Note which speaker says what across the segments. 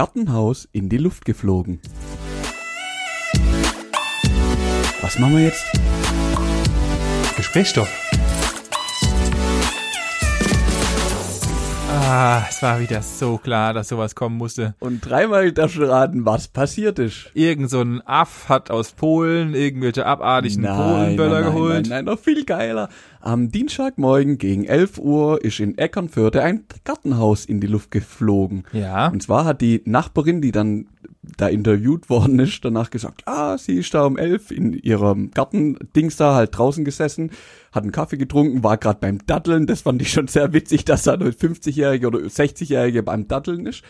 Speaker 1: Gartenhaus in die Luft geflogen. Was machen wir jetzt?
Speaker 2: Gesprächsstoff. Ah, es war wieder so klar, dass sowas kommen musste.
Speaker 1: Und dreimal darfst du raten, was passiert ist.
Speaker 2: Irgend so ein Aff hat aus Polen irgendwelche abartigen Polenböller
Speaker 1: nein, nein,
Speaker 2: geholt.
Speaker 1: Nein, nein, noch viel geiler. Am Dienstagmorgen gegen 11 Uhr ist in Eckernförde ein Gartenhaus in die Luft geflogen.
Speaker 2: Ja.
Speaker 1: Und zwar hat die Nachbarin, die dann da interviewt worden ist, danach gesagt, ah, sie ist da um elf in ihrem Gartendings da halt draußen gesessen, hat einen Kaffee getrunken, war gerade beim Datteln. Das fand ich schon sehr witzig, dass da eine 50-Jährige oder 60-Jährige beim Datteln ist.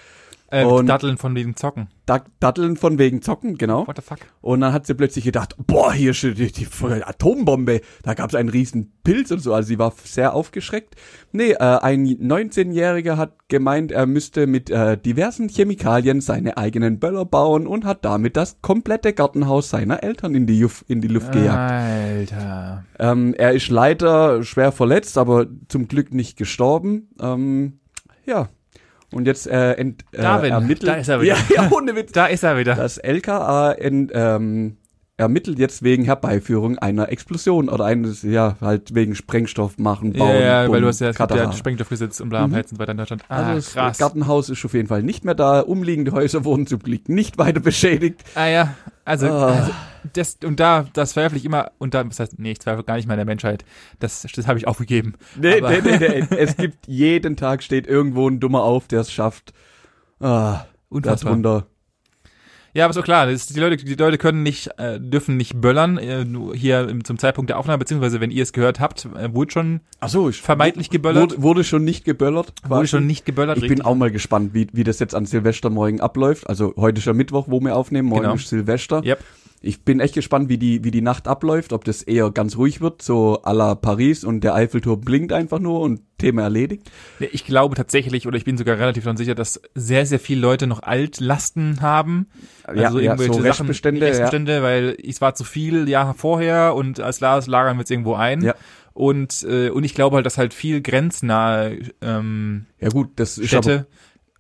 Speaker 2: Äh,
Speaker 1: Und-
Speaker 2: Datteln von wegen Zocken.
Speaker 1: Da, Datteln von wegen Zocken, genau.
Speaker 2: What the fuck?
Speaker 1: Und dann hat sie plötzlich gedacht, boah, hier ist die, die, die Atombombe. Da gab es einen riesen Pilz und so. Also sie war sehr aufgeschreckt. Nee, äh, ein 19-Jähriger hat gemeint, er müsste mit äh, diversen Chemikalien seine eigenen Böller bauen und hat damit das komplette Gartenhaus seiner Eltern in die, Juf, in die Luft gejagt.
Speaker 2: Alter.
Speaker 1: Ähm, er ist leider schwer verletzt, aber zum Glück nicht gestorben. Ähm, ja. Und jetzt äh, ent, äh,
Speaker 2: Darwin,
Speaker 1: ermittelt.
Speaker 2: da ist er wieder.
Speaker 1: Ja, ja, ohne Witz.
Speaker 2: Da ist er wieder.
Speaker 1: Das LKA ent, ähm, ermittelt jetzt wegen Herbeiführung einer Explosion oder eines, ja, halt wegen Sprengstoff machen, bauen.
Speaker 2: ja, ja,
Speaker 1: bumm,
Speaker 2: weil du hast ja, ja. Sprengstoffgesetz und bla,
Speaker 1: Mhm.
Speaker 2: Und weiter in Deutschland. Ah,
Speaker 1: Also das
Speaker 2: krass.
Speaker 1: Gartenhaus ist auf jeden Fall nicht mehr da. Umliegende Häuser wurden zum Glück nicht weiter beschädigt.
Speaker 2: Ah ja, also,
Speaker 1: Ah.
Speaker 2: also das und da das zweifle ich immer und da was heißt nee, ich zweifle gar nicht mehr an der Menschheit. Das das habe ich aufgegeben.
Speaker 1: Nee,
Speaker 2: Aber-
Speaker 1: nee, nee, nee. Es gibt jeden Tag steht irgendwo ein Dummer auf, der es schafft. Ah,
Speaker 2: Unfassbar.
Speaker 1: darunter.
Speaker 2: Ja, aber so klar, das ist, die Leute die Leute können nicht äh, dürfen nicht böllern äh, hier im, zum Zeitpunkt der Aufnahme beziehungsweise wenn ihr es gehört habt, äh, wurde schon
Speaker 1: Ach so, ich,
Speaker 2: vermeintlich geböllert.
Speaker 1: Wurde, wurde schon nicht geböllert.
Speaker 2: wurde schon nicht geböllert.
Speaker 1: Ich bin
Speaker 2: richtig.
Speaker 1: auch mal gespannt, wie, wie das jetzt an Silvestermorgen abläuft. Also heute ist ja Mittwoch, wo wir aufnehmen. Morgen
Speaker 2: Genau.
Speaker 1: ist Silvester.
Speaker 2: Yep.
Speaker 1: Ich bin echt gespannt, wie die, wie die Nacht abläuft. Ob das eher ganz ruhig wird, so à la Paris und der Eiffelturm blinkt einfach nur und Thema erledigt.
Speaker 2: Ich glaube tatsächlich, oder ich bin sogar relativ daran sicher, dass sehr, sehr viele Leute noch Altlasten haben.
Speaker 1: Ja,
Speaker 2: also
Speaker 1: ja,
Speaker 2: irgendwelche
Speaker 1: so
Speaker 2: Sachen,
Speaker 1: Restbestände, ja.
Speaker 2: Restbestände, weil es war zu viel Jahre vorher und als klar ist, lagern wir es irgendwo ein.
Speaker 1: Ja.
Speaker 2: Und, äh, und ich glaube halt, dass halt viel grenznahe ähm,
Speaker 1: Ja gut, das ist aber,
Speaker 2: Städte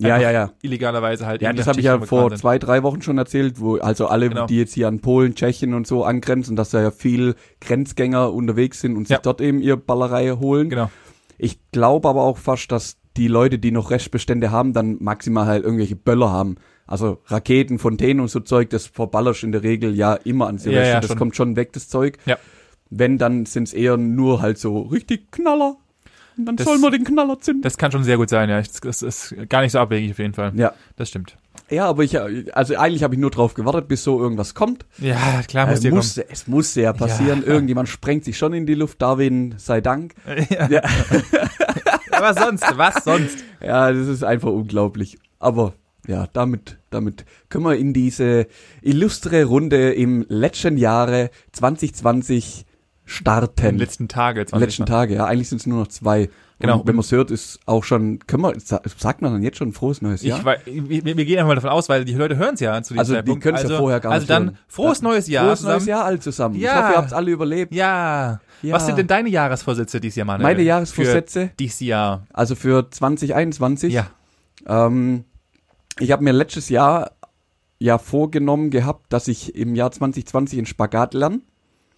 Speaker 1: ja, ja, ja.
Speaker 2: illegalerweise halt
Speaker 1: Ja, das habe ich ja vor zwei, drei Wochen schon erzählt, wo also alle,
Speaker 2: Genau.
Speaker 1: die jetzt hier an Polen, Tschechien und so angrenzen, dass da ja viel Grenzgänger unterwegs sind und sich
Speaker 2: Ja.
Speaker 1: dort eben ihr Ballerei holen.
Speaker 2: Genau.
Speaker 1: Ich glaube aber auch fast, dass die Leute, die noch Restbestände haben, dann maximal halt irgendwelche Böller haben. Also Raketen, Fontänen und so Zeug, das verballerst in der Regel ja immer an Silvester.
Speaker 2: Ja, ja,
Speaker 1: das
Speaker 2: schon.
Speaker 1: kommt schon weg, das Zeug.
Speaker 2: Ja.
Speaker 1: Wenn, dann sind's eher nur halt so richtig Knaller. Und dann
Speaker 2: Das-
Speaker 1: soll man den Knaller zünden.
Speaker 2: Das kann schon sehr gut sein, ja. Das, ist gar nicht so abwegig auf jeden Fall.
Speaker 1: ja.
Speaker 2: Das stimmt.
Speaker 1: Ja, aber ich, also eigentlich habe ich nur drauf gewartet, bis so irgendwas kommt.
Speaker 2: Ja, klar muss
Speaker 1: es,
Speaker 2: dir kommen.
Speaker 1: musste, es musste ja passieren.
Speaker 2: Ja.
Speaker 1: Irgendjemand sprengt sich schon in die Luft. Darwin sei Dank.
Speaker 2: Ja.
Speaker 1: Ja.
Speaker 2: Was sonst? Was sonst?
Speaker 1: Ja, das ist einfach unglaublich. Aber ja, damit, damit können wir in diese illustre Runde im letzten Jahre 2020 starten.
Speaker 2: letzten Tage. 20
Speaker 1: letzten Tage, ja. Eigentlich sind es nur noch zwei.
Speaker 2: Genau.
Speaker 1: Und wenn man es hört, ist auch schon, können wir, sa- sagt man dann jetzt schon frohes neues Jahr?
Speaker 2: Ich, wei- wir, wir gehen einfach mal davon aus, weil die Leute hören es ja zu diesem
Speaker 1: also die
Speaker 2: Zeitpunkt.
Speaker 1: können es
Speaker 2: also,
Speaker 1: ja vorher gar
Speaker 2: Also
Speaker 1: nicht
Speaker 2: dann
Speaker 1: hören.
Speaker 2: frohes
Speaker 1: Dann
Speaker 2: neues Jahr
Speaker 1: Frohes
Speaker 2: zusammen.
Speaker 1: neues Jahr alle zusammen. Ich
Speaker 2: Ja.
Speaker 1: hoffe, ihr habt alle überlebt.
Speaker 2: Ja.
Speaker 1: Ja.
Speaker 2: Was sind denn deine Jahresvorsätze dieses Jahr, Manuel?
Speaker 1: Meine Jahresvorsätze?
Speaker 2: Für dieses Jahr.
Speaker 1: Also für 2021.
Speaker 2: Ja.
Speaker 1: Ähm, ich habe mir letztes Jahr ja vorgenommen gehabt, dass ich im Jahr 2020 in Spagat lerne.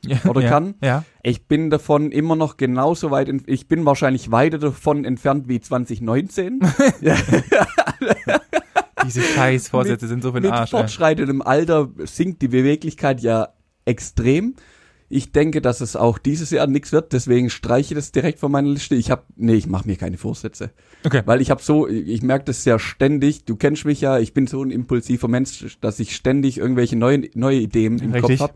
Speaker 1: oder
Speaker 2: ja.
Speaker 1: kann.
Speaker 2: Ja.
Speaker 1: Ich bin davon immer noch genauso weit, ent- ich bin wahrscheinlich weiter davon entfernt wie 2019. ja,
Speaker 2: Diese Scheißvorsätze sind so für den
Speaker 1: mit
Speaker 2: Arsch. ey.
Speaker 1: fortschreitendem Alter sinkt die Beweglichkeit ja extrem. Ich denke, dass es auch dieses Jahr nichts wird, deswegen streiche ich das direkt von meiner Liste. Ich habe, nee, ich mache mir keine Vorsätze.
Speaker 2: Okay.
Speaker 1: Weil ich habe so, ich merke das ja ständig, du kennst mich ja, ich bin so ein impulsiver Mensch, dass ich ständig irgendwelche neuen, neue Ideen im
Speaker 2: Richtig.
Speaker 1: Kopf habe.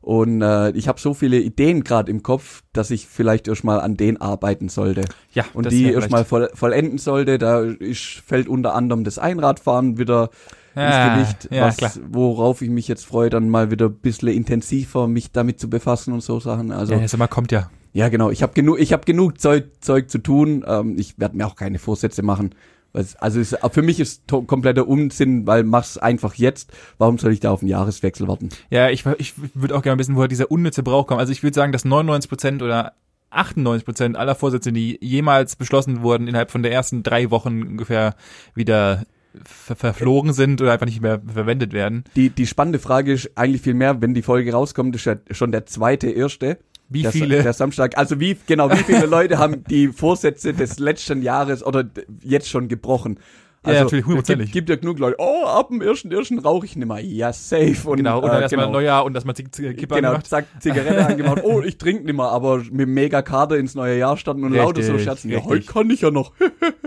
Speaker 1: Und äh, ich habe so viele Ideen gerade im Kopf, dass ich vielleicht erstmal an denen arbeiten sollte.
Speaker 2: Ja,
Speaker 1: Und die erstmal voll, vollenden sollte. Da ist, fällt unter anderem das Einradfahren wieder
Speaker 2: Ja,
Speaker 1: ins Gewicht,
Speaker 2: ja,
Speaker 1: was,
Speaker 2: klar.
Speaker 1: worauf ich mich jetzt freue, dann mal wieder ein bisschen intensiver mich damit zu befassen und so Sachen. Also
Speaker 2: Ja, der Sommer kommt ja.
Speaker 1: ja, genau. Ich habe genug, ich habe genug Zeug, Zeug zu tun. Ähm, ich werde mir auch keine Vorsätze machen. Also es, für mich ist kompletter Unsinn, weil mach's einfach jetzt. Warum soll ich da auf den Jahreswechsel warten?
Speaker 2: Ja, ich, ich würde auch gerne wissen, woher dieser unnütze Brauch kommt. Also ich würde sagen, dass 99% oder 98% aller Vorsätze, die jemals beschlossen wurden, innerhalb von der ersten drei Wochen ungefähr wieder ver verflogen sind oder einfach nicht mehr verwendet werden.
Speaker 1: Die, die spannende Frage ist eigentlich viel mehr, wenn die Folge rauskommt, ist ja schon der zweite erste.
Speaker 2: Wie
Speaker 1: der,
Speaker 2: viele?
Speaker 1: Der Samstag. Also wie, genau, wie viele Leute haben die Vorsätze des letzten Jahres oder jetzt schon gebrochen?
Speaker 2: Ja,
Speaker 1: Also,
Speaker 2: natürlich,
Speaker 1: es
Speaker 2: hundertprozentig.
Speaker 1: Gibt, gibt ja genug Leute, oh, ab dem ersten, ersten rauche ich nicht mehr. Ja, safe. Und,
Speaker 2: genau, und dann
Speaker 1: äh,
Speaker 2: erstmal
Speaker 1: genau.
Speaker 2: Neujahr und dass man sich Kippe
Speaker 1: Genau,
Speaker 2: angemacht.
Speaker 1: zack, Zigarette angemacht. Oh, ich trinke nicht mehr, aber mit mega Kader ins neue Jahr starten und lauter so scherzen. Ja, heute kann ich ja noch.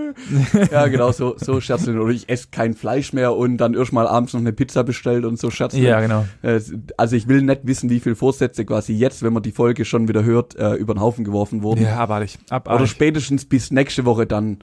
Speaker 1: ja, genau, so, so scherzen. Oder ich esse kein Fleisch mehr und dann erst mal abends noch eine Pizza bestellt und so scherzen.
Speaker 2: Ja, genau.
Speaker 1: Äh, Also ich will nicht wissen, wie viele Vorsätze quasi jetzt, wenn man die Folge schon wieder hört, äh, über den Haufen geworfen wurden.
Speaker 2: Ja, abartig.
Speaker 1: Oder
Speaker 2: Abartig.
Speaker 1: spätestens bis nächste Woche dann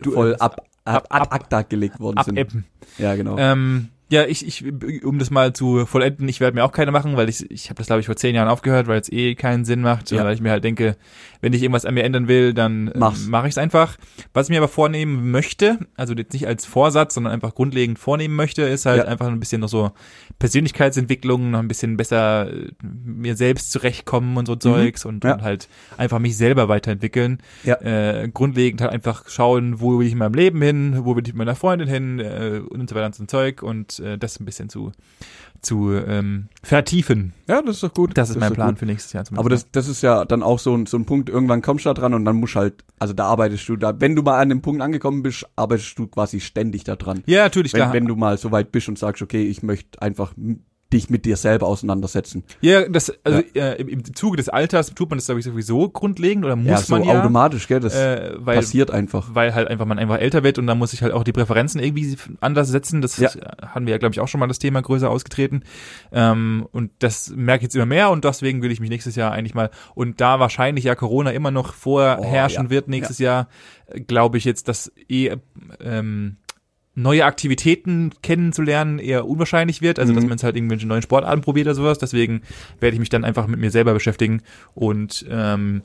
Speaker 1: voll ab, ab,
Speaker 2: ab-
Speaker 1: ad acta gelegt worden sind.
Speaker 2: Abeppen.
Speaker 1: Ja, genau.
Speaker 2: Ähm, ja, ich, ich, um das mal zu vollenden, ich werde mir auch keine machen, weil ich, ich habe das glaube ich vor zehn Jahren aufgehört, weil es eh keinen Sinn macht,
Speaker 1: Ja.
Speaker 2: weil ich mir halt denke, wenn ich irgendwas an mir ändern will, dann äh, mache ich es einfach. Was ich mir aber vornehmen möchte, also jetzt nicht als Vorsatz, sondern einfach grundlegend vornehmen möchte, ist halt
Speaker 1: Ja.
Speaker 2: einfach ein bisschen noch so Persönlichkeitsentwicklung, noch ein bisschen besser äh, mir selbst zurechtkommen und so Zeugs und,
Speaker 1: Mhm. Ja.
Speaker 2: und halt einfach mich selber weiterentwickeln.
Speaker 1: Ja.
Speaker 2: Äh, grundlegend halt einfach schauen, wo will ich in meinem Leben hin, wo will ich mit meiner Freundin hin äh, und so weiter und so ein Zeug und äh, das ein bisschen zu zu ähm, vertiefen.
Speaker 1: ja, das ist doch gut.
Speaker 2: Das ist mein
Speaker 1: doch
Speaker 2: Plan
Speaker 1: gut.
Speaker 2: für nächstes Jahr.
Speaker 1: Aber das, das ist ja dann auch so ein, so ein Punkt, irgendwann kommst du da dran und dann musst du halt, also da arbeitest du da, wenn du mal an dem Punkt angekommen bist, arbeitest du quasi ständig da dran.
Speaker 2: ja, natürlich,
Speaker 1: Wenn,
Speaker 2: klar.
Speaker 1: wenn du mal so weit bist und sagst, okay, ich möchte einfach dich mit dir selber auseinandersetzen.
Speaker 2: ja, das, also Äh, im, Zuge des Alters tut man das, glaube ich, sowieso grundlegend oder muss
Speaker 1: ja, so
Speaker 2: man ja.
Speaker 1: automatisch, gell, das
Speaker 2: äh, weil,
Speaker 1: passiert einfach.
Speaker 2: weil halt einfach man einfach älter wird und dann muss sich halt auch die Präferenzen irgendwie anders setzen. Das
Speaker 1: Ja.
Speaker 2: hatten wir ja, glaube ich, auch schon mal das Thema größer ausgetreten. Ähm, und das merke ich jetzt immer mehr und deswegen will ich mich nächstes Jahr eigentlich mal, und da wahrscheinlich ja Corona immer noch vorherrschen
Speaker 1: Oh, ja.
Speaker 2: wird nächstes Jahr, glaube ich jetzt, dass eh ähm, neue Aktivitäten kennenzulernen eher unwahrscheinlich wird, also dass
Speaker 1: Mhm.
Speaker 2: man jetzt halt irgendwelche neuen Sportarten probiert oder sowas. Deswegen werde ich mich dann einfach mit mir selber beschäftigen und ähm,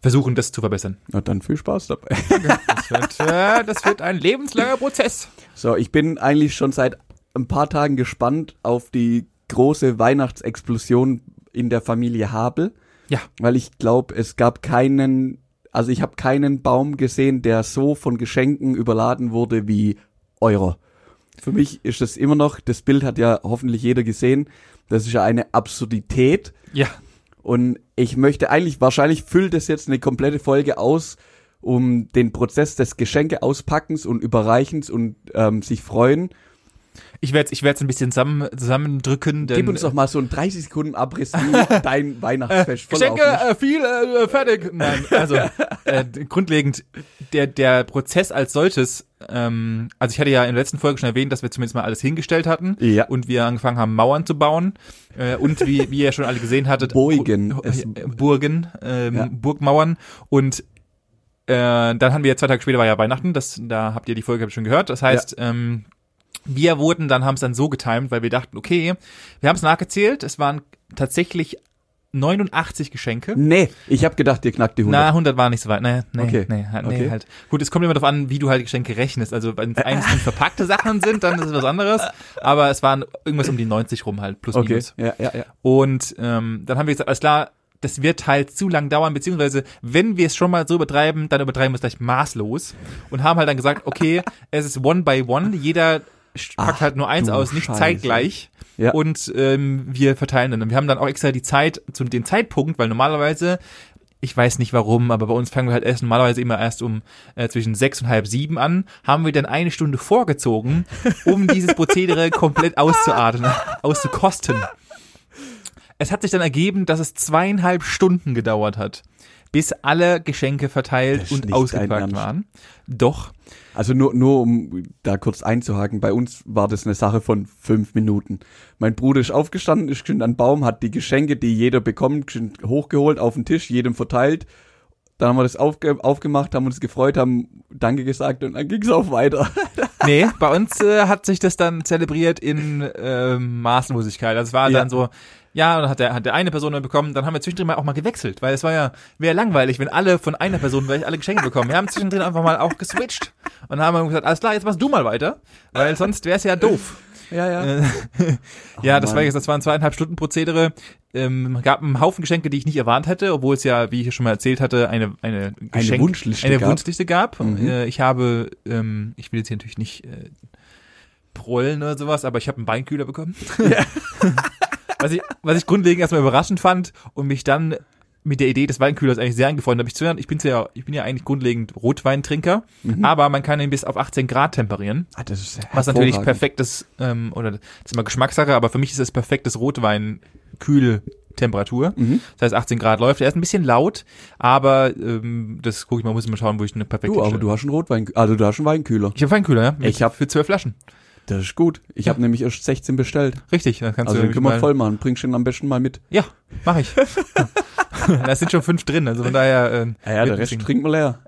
Speaker 2: versuchen, das zu verbessern.
Speaker 1: Na dann viel Spaß dabei.
Speaker 2: Das wird, äh, das wird ein lebenslanger Prozess.
Speaker 1: So, ich bin eigentlich schon seit ein paar Tagen gespannt auf die große Weihnachtsexplosion in der Familie Habel,
Speaker 2: Ja,
Speaker 1: weil ich glaube, es gab keinen, also ich habe keinen Baum gesehen, der so von Geschenken überladen wurde wie eurer. Für mich ist das immer noch, das Bild hat ja hoffentlich jeder gesehen, das ist ja eine Absurdität
Speaker 2: ja,
Speaker 1: und ich möchte eigentlich, wahrscheinlich füllt es jetzt eine komplette Folge aus, um den Prozess des Geschenke auspackens und Überreichens und ähm, sich freuen.
Speaker 2: Ich werde ich werd's ein bisschen zusammen, zusammendrücken. Denn,
Speaker 1: Gib uns doch mal so einen 30 Sekunden Abriss, wie dein Weihnachtsfest
Speaker 2: Geschenke,
Speaker 1: verlaufen ist.
Speaker 2: äh, viel, äh, fertig. Nein, also äh, grundlegend, der, der Prozess als solches, ähm, also ich hatte ja in der letzten Folge schon erwähnt, dass wir zumindest mal alles hingestellt hatten
Speaker 1: Ja.
Speaker 2: und wir angefangen haben, Mauern zu bauen. Äh, und wie, wie ihr schon alle gesehen hattet,
Speaker 1: Burgen.
Speaker 2: Bu-
Speaker 1: Es-
Speaker 2: äh, Burgen, ähm,
Speaker 1: Ja.
Speaker 2: Burgmauern und äh, dann haben wir zwei Tage später war ja Weihnachten, das, da habt ihr die Folge schon gehört. Das heißt, ähm, wir wurden dann, haben es dann so getimt, weil wir dachten, okay, wir haben es nachgezählt, es waren tatsächlich 89 Geschenke.
Speaker 1: Nee, ich habe gedacht, ihr knackt die 100.
Speaker 2: Na, 100 war nicht so weit. Nee, nee,
Speaker 1: Okay.
Speaker 2: nee, halt, nee
Speaker 1: Okay.
Speaker 2: halt. Gut, es kommt immer darauf an, wie du halt Geschenke rechnest. Also wenn es einzeln verpackte Sachen sind, dann ist es was anderes. Aber es waren irgendwas um die 90 rum halt, plus
Speaker 1: okay,
Speaker 2: minus.
Speaker 1: ja, ja, ja.
Speaker 2: Und ähm, dann haben wir gesagt, alles klar, das wird halt zu lang dauern, beziehungsweise wenn wir es schon mal so übertreiben, dann übertreiben wir es gleich maßlos und haben halt dann gesagt, okay, es ist one by one, jeder packt
Speaker 1: Ach,
Speaker 2: halt nur eins aus, nicht
Speaker 1: Scheiße.
Speaker 2: zeitgleich.
Speaker 1: Ja.
Speaker 2: Und ähm, wir verteilen dann. Und wir haben dann auch extra die Zeit zu dem Zeitpunkt, weil normalerweise ich weiß nicht warum, aber bei uns fangen wir halt erst normalerweise immer erst um äh, zwischen sechs und halb sieben an, haben wir dann eine Stunde vorgezogen, um dieses Prozedere komplett auszuatmen, auszukosten. Es hat sich dann ergeben, dass es zweieinhalb Stunden gedauert hat, bis alle Geschenke verteilt und ausgepackt waren. Doch.
Speaker 1: Also nur, nur um da kurz einzuhaken, bei uns war das eine Sache von fünf Minuten. Mein Bruder ist aufgestanden, ist geschwind an den Baum, hat die Geschenke, die jeder bekommt, geschwind hochgeholt auf den Tisch, jedem verteilt. Dann haben wir das aufge aufgemacht, haben uns gefreut, haben Danke gesagt und dann ging's auch weiter.
Speaker 2: Nee, bei uns äh, hat sich das dann zelebriert in ähm, Maßlosigkeit. Das war
Speaker 1: Ja.
Speaker 2: dann so, Ja, dann hat der, hat der eine Person dann bekommen, dann haben wir zwischendrin mal auch mal gewechselt, weil es war ja, wäre langweilig, wenn alle von einer Person gleich alle Geschenke bekommen. Wir haben zwischendrin einfach mal auch geswitcht und haben gesagt, alles klar, jetzt machst du mal weiter, weil sonst wäre es ja doof.
Speaker 1: Ja, ja.
Speaker 2: Äh, ja, das
Speaker 1: Mann.
Speaker 2: war jetzt, das waren zweieinhalb Stunden Prozedere. Ähm, gab einen Haufen Geschenke, die ich nicht erwartet hätte, obwohl es ja, wie ich schon mal erzählt hatte, eine eine, Geschenk,
Speaker 1: Wunschliste
Speaker 2: eine
Speaker 1: gab.
Speaker 2: Wunschliste gab.
Speaker 1: Mhm.
Speaker 2: Äh, ich habe, ähm, ich will jetzt hier natürlich nicht äh, prollen oder sowas, aber ich habe einen Weinkühler bekommen. was ich, was ich grundlegend erstmal überraschend fand und mich dann mit der Idee des Weinkühlers eigentlich sehr angefreundet habe. Ich, ich bin ja, ich bin ja eigentlich grundlegend Rotweintrinker, aber man kann ihn bis auf 18 Grad temperieren.
Speaker 1: Ah, das ist
Speaker 2: Was natürlich perfektes, ähm, oder das ist immer Geschmackssache, aber für mich ist es perfektes Rotwein-Kühltemperatur.
Speaker 1: Mhm.
Speaker 2: Das heißt 18 Grad läuft. Er ist ein bisschen laut, aber ähm, das gucke ich mal, muss ich mal schauen, wo ich eine perfekte
Speaker 1: Du, aber
Speaker 2: stelle.
Speaker 1: du hast einen Rotwein, also du hast einen Weinkühler.
Speaker 2: Ich habe Weinkühler, ja. Mit-
Speaker 1: Ich hab-
Speaker 2: für zwölf Flaschen.
Speaker 1: Das ist gut. Ich
Speaker 2: Ja.
Speaker 1: habe nämlich erst 16 bestellt.
Speaker 2: Richtig, da kannst
Speaker 1: Also
Speaker 2: du
Speaker 1: den können wir
Speaker 2: mal,
Speaker 1: voll machen. Bringst du ihn am besten mal mit.
Speaker 2: Ja, mache ich. da sind schon fünf drin, also von daher. Äh,
Speaker 1: Ja, ja der Rest trinken wir leer.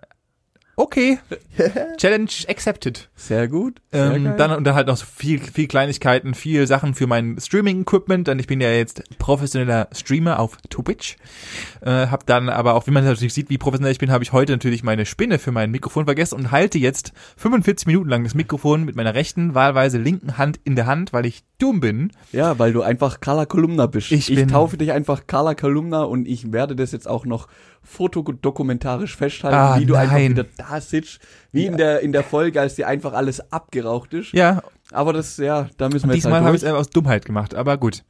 Speaker 2: Okay. Challenge accepted.
Speaker 1: Sehr gut. Sehr
Speaker 2: Ähm, dann und dann halt noch so viel, viel Kleinigkeiten, viel Sachen für mein Streaming-Equipment, denn ich bin ja jetzt professioneller Streamer auf Twitch. Äh, hab dann aber auch, wie man natürlich sieht, wie professionell ich bin, habe ich heute natürlich meine Spinne für mein Mikrofon vergessen und halte jetzt 45 Minuten lang das Mikrofon mit meiner rechten, wahlweise linken Hand in der Hand, weil ich dumm bin.
Speaker 1: Ja, weil du einfach Carla Kolumna bist.
Speaker 2: Ich
Speaker 1: ich
Speaker 2: bin-
Speaker 1: taufe dich einfach Carla Kolumna und ich werde das jetzt auch noch fotodokumentarisch festhalten,
Speaker 2: Ah,
Speaker 1: wie du einfach
Speaker 2: nein.
Speaker 1: wieder da sitzt, wie in der in der Folge, als dir einfach alles abgeraucht ist.
Speaker 2: Ja,
Speaker 1: Aber das, ja, da müssen
Speaker 2: Und
Speaker 1: wir jetzt
Speaker 2: diesmal
Speaker 1: halt
Speaker 2: habe ich es aus Dummheit gemacht, aber gut.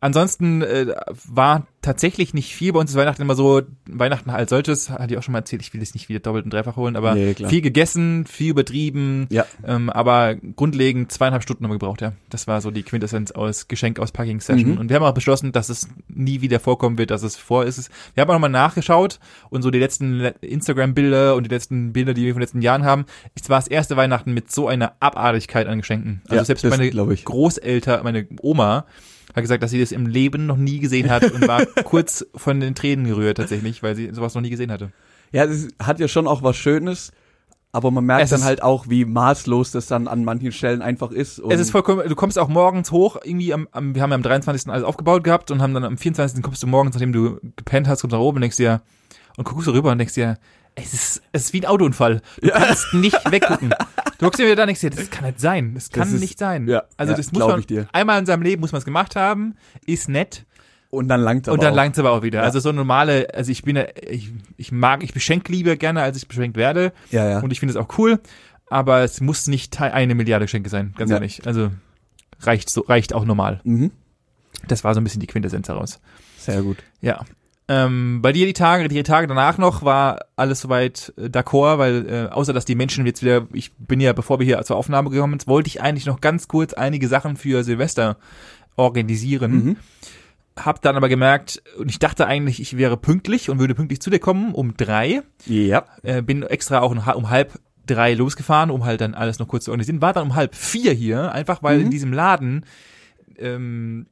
Speaker 2: Ansonsten äh, war tatsächlich nicht viel bei uns ist Weihnachten immer so, Weihnachten als solches, hatte ich auch schon mal erzählt, ich will es nicht wieder doppelt und dreifach holen, aber
Speaker 1: Nee,
Speaker 2: viel gegessen, viel übertrieben,
Speaker 1: Ja.
Speaker 2: ähm, aber grundlegend zweieinhalb Stunden haben wir gebraucht, ja. Das war so die Quintessenz aus Geschenk-Auspacking-Session.
Speaker 1: Mhm.
Speaker 2: Und wir haben auch beschlossen, dass es nie wieder vorkommen wird, dass es vor ist. Wir haben auch nochmal nachgeschaut und so die letzten Le- Instagram-Bilder und die letzten Bilder, die wir von den letzten Jahren haben. Es war das erste Weihnachten mit so einer Abartigkeit an Geschenken. Also
Speaker 1: Ja,
Speaker 2: selbst meine. Großeltern, meine Oma, hat gesagt, dass sie das im Leben noch nie gesehen hat und war kurz von den Tränen gerührt tatsächlich, weil sie sowas noch nie gesehen hatte.
Speaker 1: Ja, das hat ja schon auch was Schönes, aber man merkt
Speaker 2: Es
Speaker 1: dann halt auch, wie maßlos das dann an manchen Stellen einfach ist.
Speaker 2: Es ist vollkommen, du kommst auch morgens hoch, irgendwie am, am wir haben ja am 23. alles aufgebaut gehabt und haben dann am 24. kommst du morgens, nachdem du gepennt hast, kommst du nach oben und denkst dir, und guckst du rüber und denkst dir, es ist, es ist wie ein Autounfall. Du kannst nicht weggucken. Du guckst dir wieder da und denkst dir, das kann nicht sein. Das kann
Speaker 1: Das ist-
Speaker 2: nicht sein.
Speaker 1: ja,
Speaker 2: also
Speaker 1: ja,
Speaker 2: das muss man,
Speaker 1: ich dir.
Speaker 2: einmal in seinem Leben muss man es gemacht haben, ist nett.
Speaker 1: und dann langt
Speaker 2: Und dann langt's aber auch wieder.
Speaker 1: Ja.
Speaker 2: Also so normale, also ich bin, ja- ich, ich mag, ich beschenke lieber gerne, als ich beschenkt werde.
Speaker 1: Ja, ja.
Speaker 2: Und ich finde es auch cool. Aber es muss nicht eine Milliarde Geschenke sein, ganz
Speaker 1: Ja.
Speaker 2: ehrlich. Also reicht so, reicht auch normal.
Speaker 1: mhm.
Speaker 2: Das war so ein bisschen die Quintessenz heraus.
Speaker 1: Sehr gut.
Speaker 2: Ja. Ähm, bei dir die Tage, die Tage danach noch war alles soweit äh, d'accord, weil äh, außer dass die Menschen jetzt wieder, ich bin ja, bevor wir hier zur Aufnahme gekommen sind, wollte ich eigentlich noch ganz kurz einige Sachen für Silvester organisieren.
Speaker 1: Mhm.
Speaker 2: Hab dann aber gemerkt, und ich dachte eigentlich, ich wäre pünktlich und würde pünktlich zu dir kommen um drei.
Speaker 1: Ja.
Speaker 2: Äh, bin extra auch um, halb drei losgefahren, um halt dann alles noch kurz zu organisieren. War dann um halb vier hier, einfach weil
Speaker 1: Mhm.
Speaker 2: in diesem Laden ähm,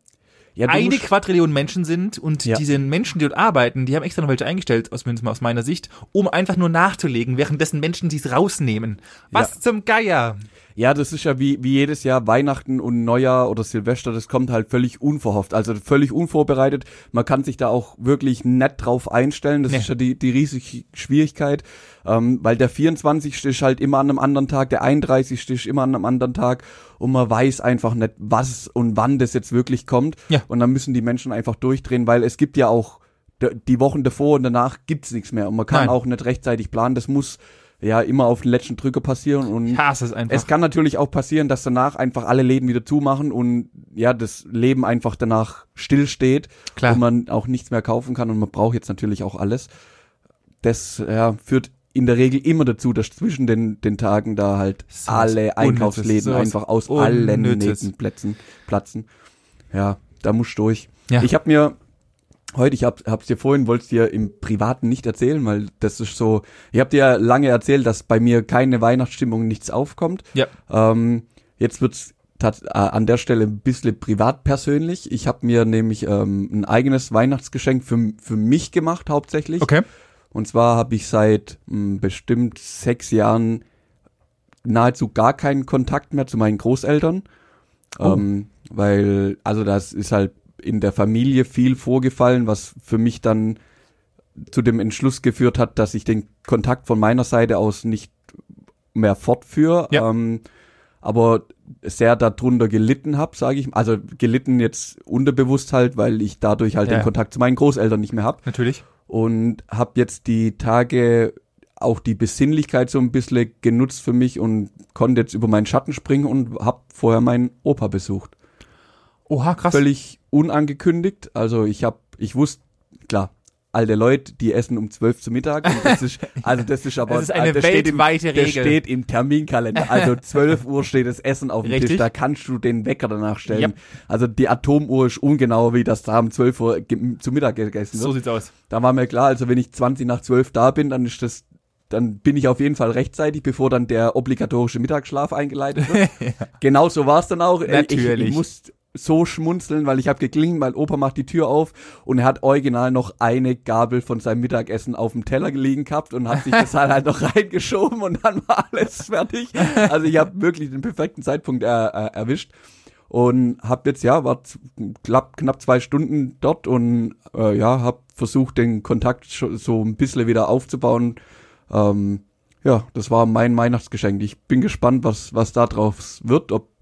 Speaker 1: ja
Speaker 2: eine Quadrillion Menschen sind und
Speaker 1: Ja.
Speaker 2: diese Menschen, die dort arbeiten, die haben extra noch welche eingestellt, aus, aus meiner Sicht, um einfach nur nachzulegen, währenddessen Menschen dies rausnehmen. Was zum Geier?
Speaker 1: Ja, das ist ja wie, wie jedes Jahr Weihnachten und Neujahr oder Silvester, das kommt halt völlig unverhofft, also völlig unvorbereitet. Man kann sich da auch wirklich nett drauf einstellen. Das
Speaker 2: Nee.
Speaker 1: ist ja die, die riesige Schwierigkeit, ähm, weil der 24. ist halt immer an einem anderen Tag, der 31. ist immer an einem anderen Tag und man weiß einfach nicht, was und wann das jetzt wirklich kommt.
Speaker 2: Ja.
Speaker 1: Und dann müssen die Menschen einfach durchdrehen, weil es gibt ja auch die Wochen davor und danach gibt's nichts mehr und man kann
Speaker 2: Nein.
Speaker 1: auch nicht rechtzeitig planen. Das muss ja immer auf den letzten Drücker passieren und
Speaker 2: Ich hasse es einfach.
Speaker 1: es kann natürlich auch passieren, dass danach einfach alle Läden wieder zumachen und ja, das Leben einfach danach stillsteht
Speaker 2: Klar.
Speaker 1: und man auch nichts mehr kaufen kann und man braucht jetzt natürlich auch alles. Das ja, führt in der Regel immer dazu, dass zwischen den, den Tagen da halt
Speaker 2: Sowas
Speaker 1: alle Einkaufsläden einfach aus allen
Speaker 2: Unnützes.
Speaker 1: Nähten platzen, platzen. Ja, da musst du durch.
Speaker 2: Ja.
Speaker 1: Ich habe mir heute, ich hab, hab's dir vorhin, wollte dir im Privaten nicht erzählen, weil das ist so, ich habe dir ja lange erzählt, dass bei mir keine Weihnachtsstimmung, nichts aufkommt.
Speaker 2: Ja.
Speaker 1: Ähm, jetzt wird's tat, äh, an der Stelle ein bisschen privat persönlich. Ich habe mir nämlich ähm, ein eigenes Weihnachtsgeschenk für, für mich gemacht, hauptsächlich.
Speaker 2: Okay.
Speaker 1: Und zwar habe ich seit mh, bestimmt sechs Jahren nahezu gar keinen Kontakt mehr zu meinen Großeltern.
Speaker 2: Oh.
Speaker 1: Ähm, weil, also das ist halt in der Familie viel vorgefallen, was für mich dann zu dem Entschluss geführt hat, dass ich den Kontakt von meiner Seite aus nicht mehr fortführe.
Speaker 2: Ja.
Speaker 1: Ähm, aber sehr darunter gelitten habe, sage ich. Also gelitten jetzt unterbewusst halt, weil ich dadurch halt
Speaker 2: Ja.
Speaker 1: den Kontakt zu meinen Großeltern nicht mehr habe
Speaker 2: Natürlich.
Speaker 1: und habe jetzt die Tage auch die Besinnlichkeit so ein bisschen genutzt für mich und konnte jetzt über meinen Schatten springen und habe vorher meinen Opa besucht.
Speaker 2: Oha, krass.
Speaker 1: Völlig unangekündigt. Also ich habe, ich wusste, klar, alte Leute, die essen um zwölf zu Mittag. Das ist, also das ist aber
Speaker 2: Das ist eine
Speaker 1: das steht im,
Speaker 2: weltweite
Speaker 1: Das
Speaker 2: Regel.
Speaker 1: steht im Terminkalender. Also 12 Uhr steht das Essen auf dem
Speaker 2: Richtig.
Speaker 1: Tisch. Da kannst du den Wecker danach stellen.
Speaker 2: Yep.
Speaker 1: Also die Atomuhr ist ungenauer, wie das da um 12 Uhr zu Mittag gegessen wird.
Speaker 2: So sieht's aus.
Speaker 1: Da war mir klar, also wenn ich 20 nach 12 da bin, dann ist das, dann bin ich auf jeden Fall rechtzeitig, bevor dann der obligatorische Mittagsschlaf eingeleitet wird. Genau so war es dann auch. Äh, Ich,
Speaker 2: Natürlich.
Speaker 1: ich muss so schmunzeln, weil ich habe geklingelt, mein Opa macht die Tür auf und er hat original noch eine Gabel von seinem Mittagessen auf dem Teller gelegen gehabt und hat sich das halt, halt noch reingeschoben und dann war alles fertig. Also ich habe wirklich den perfekten Zeitpunkt äh, erwischt und habe jetzt ja war knapp, knapp zwei Stunden dort und äh, ja habe versucht den Kontakt so ein bisschen wieder aufzubauen. Ähm, ja, das war mein Weihnachtsgeschenk. Ich bin gespannt, was was da draus wird, ob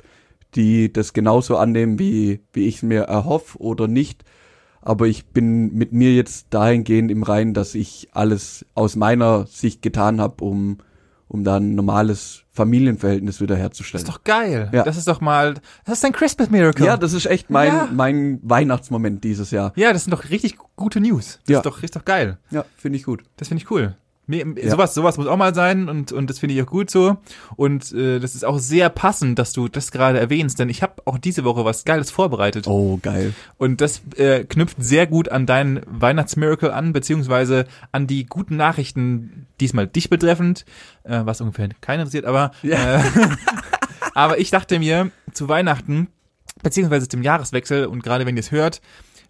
Speaker 1: die das genauso annehmen, wie wie ich es mir erhoffe oder nicht. Aber ich bin mit mir jetzt dahingehend im Reinen, dass ich alles aus meiner Sicht getan habe, um um da ein normales Familienverhältnis wiederherzustellen.
Speaker 2: Das ist doch geil.
Speaker 1: Ja.
Speaker 2: Das ist doch mal, das ist ein Christmas Miracle.
Speaker 1: Ja, das ist echt mein,
Speaker 2: Ja.
Speaker 1: mein Weihnachtsmoment dieses Jahr.
Speaker 2: ja, das sind doch richtig gute News. Das
Speaker 1: Ja.
Speaker 2: ist doch, ist doch geil.
Speaker 1: Ja, finde ich gut.
Speaker 2: Das finde ich cool. Mir,
Speaker 1: Ja.
Speaker 2: sowas, sowas muss auch mal sein und, und das finde ich auch gut so. Und äh, das ist auch sehr passend, dass du das gerade erwähnst, denn ich habe auch diese Woche was Geiles vorbereitet.
Speaker 1: Oh, geil.
Speaker 2: Und das äh, knüpft sehr gut an dein Weihnachtsmiracle an, beziehungsweise an die guten Nachrichten, diesmal dich betreffend, äh, was ungefähr keinen interessiert, aber,
Speaker 1: Ja.
Speaker 2: äh, aber ich dachte mir, zu Weihnachten, beziehungsweise zum Jahreswechsel, und gerade wenn ihr es hört,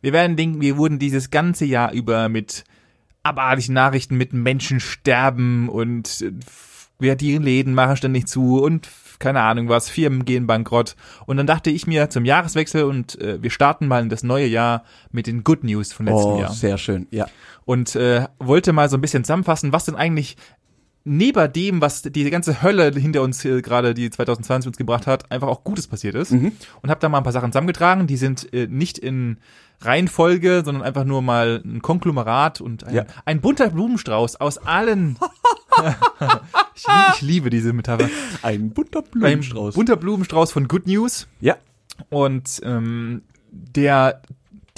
Speaker 2: wir werden denken, wir wurden dieses ganze Jahr über mit abartigen Nachrichten, mit Menschen sterben und äh, wer die Läden machen ständig zu und keine Ahnung was, Firmen gehen bankrott. Und dann dachte ich mir zum Jahreswechsel und äh, wir starten mal in das neue Jahr mit den Good News von letztem
Speaker 1: Oh,
Speaker 2: Jahr.
Speaker 1: sehr schön. Ja.
Speaker 2: Und äh, wollte mal so ein bisschen zusammenfassen, was denn eigentlich neben dem, was die ganze Hölle hinter uns hier gerade, die 2020 uns gebracht hat, einfach auch Gutes passiert ist.
Speaker 1: Mhm.
Speaker 2: Und habe da mal ein paar Sachen zusammengetragen, die sind äh, nicht in Reihenfolge, sondern einfach nur mal ein Konglomerat und ein,
Speaker 1: Ja.
Speaker 2: ein bunter Blumenstrauß aus allen. ich, ich liebe diese Metapher.
Speaker 1: Ein bunter
Speaker 2: Ein
Speaker 1: Blumenstrauß.
Speaker 2: bunter Blumenstrauß von Good News
Speaker 1: ja.
Speaker 2: und ähm, der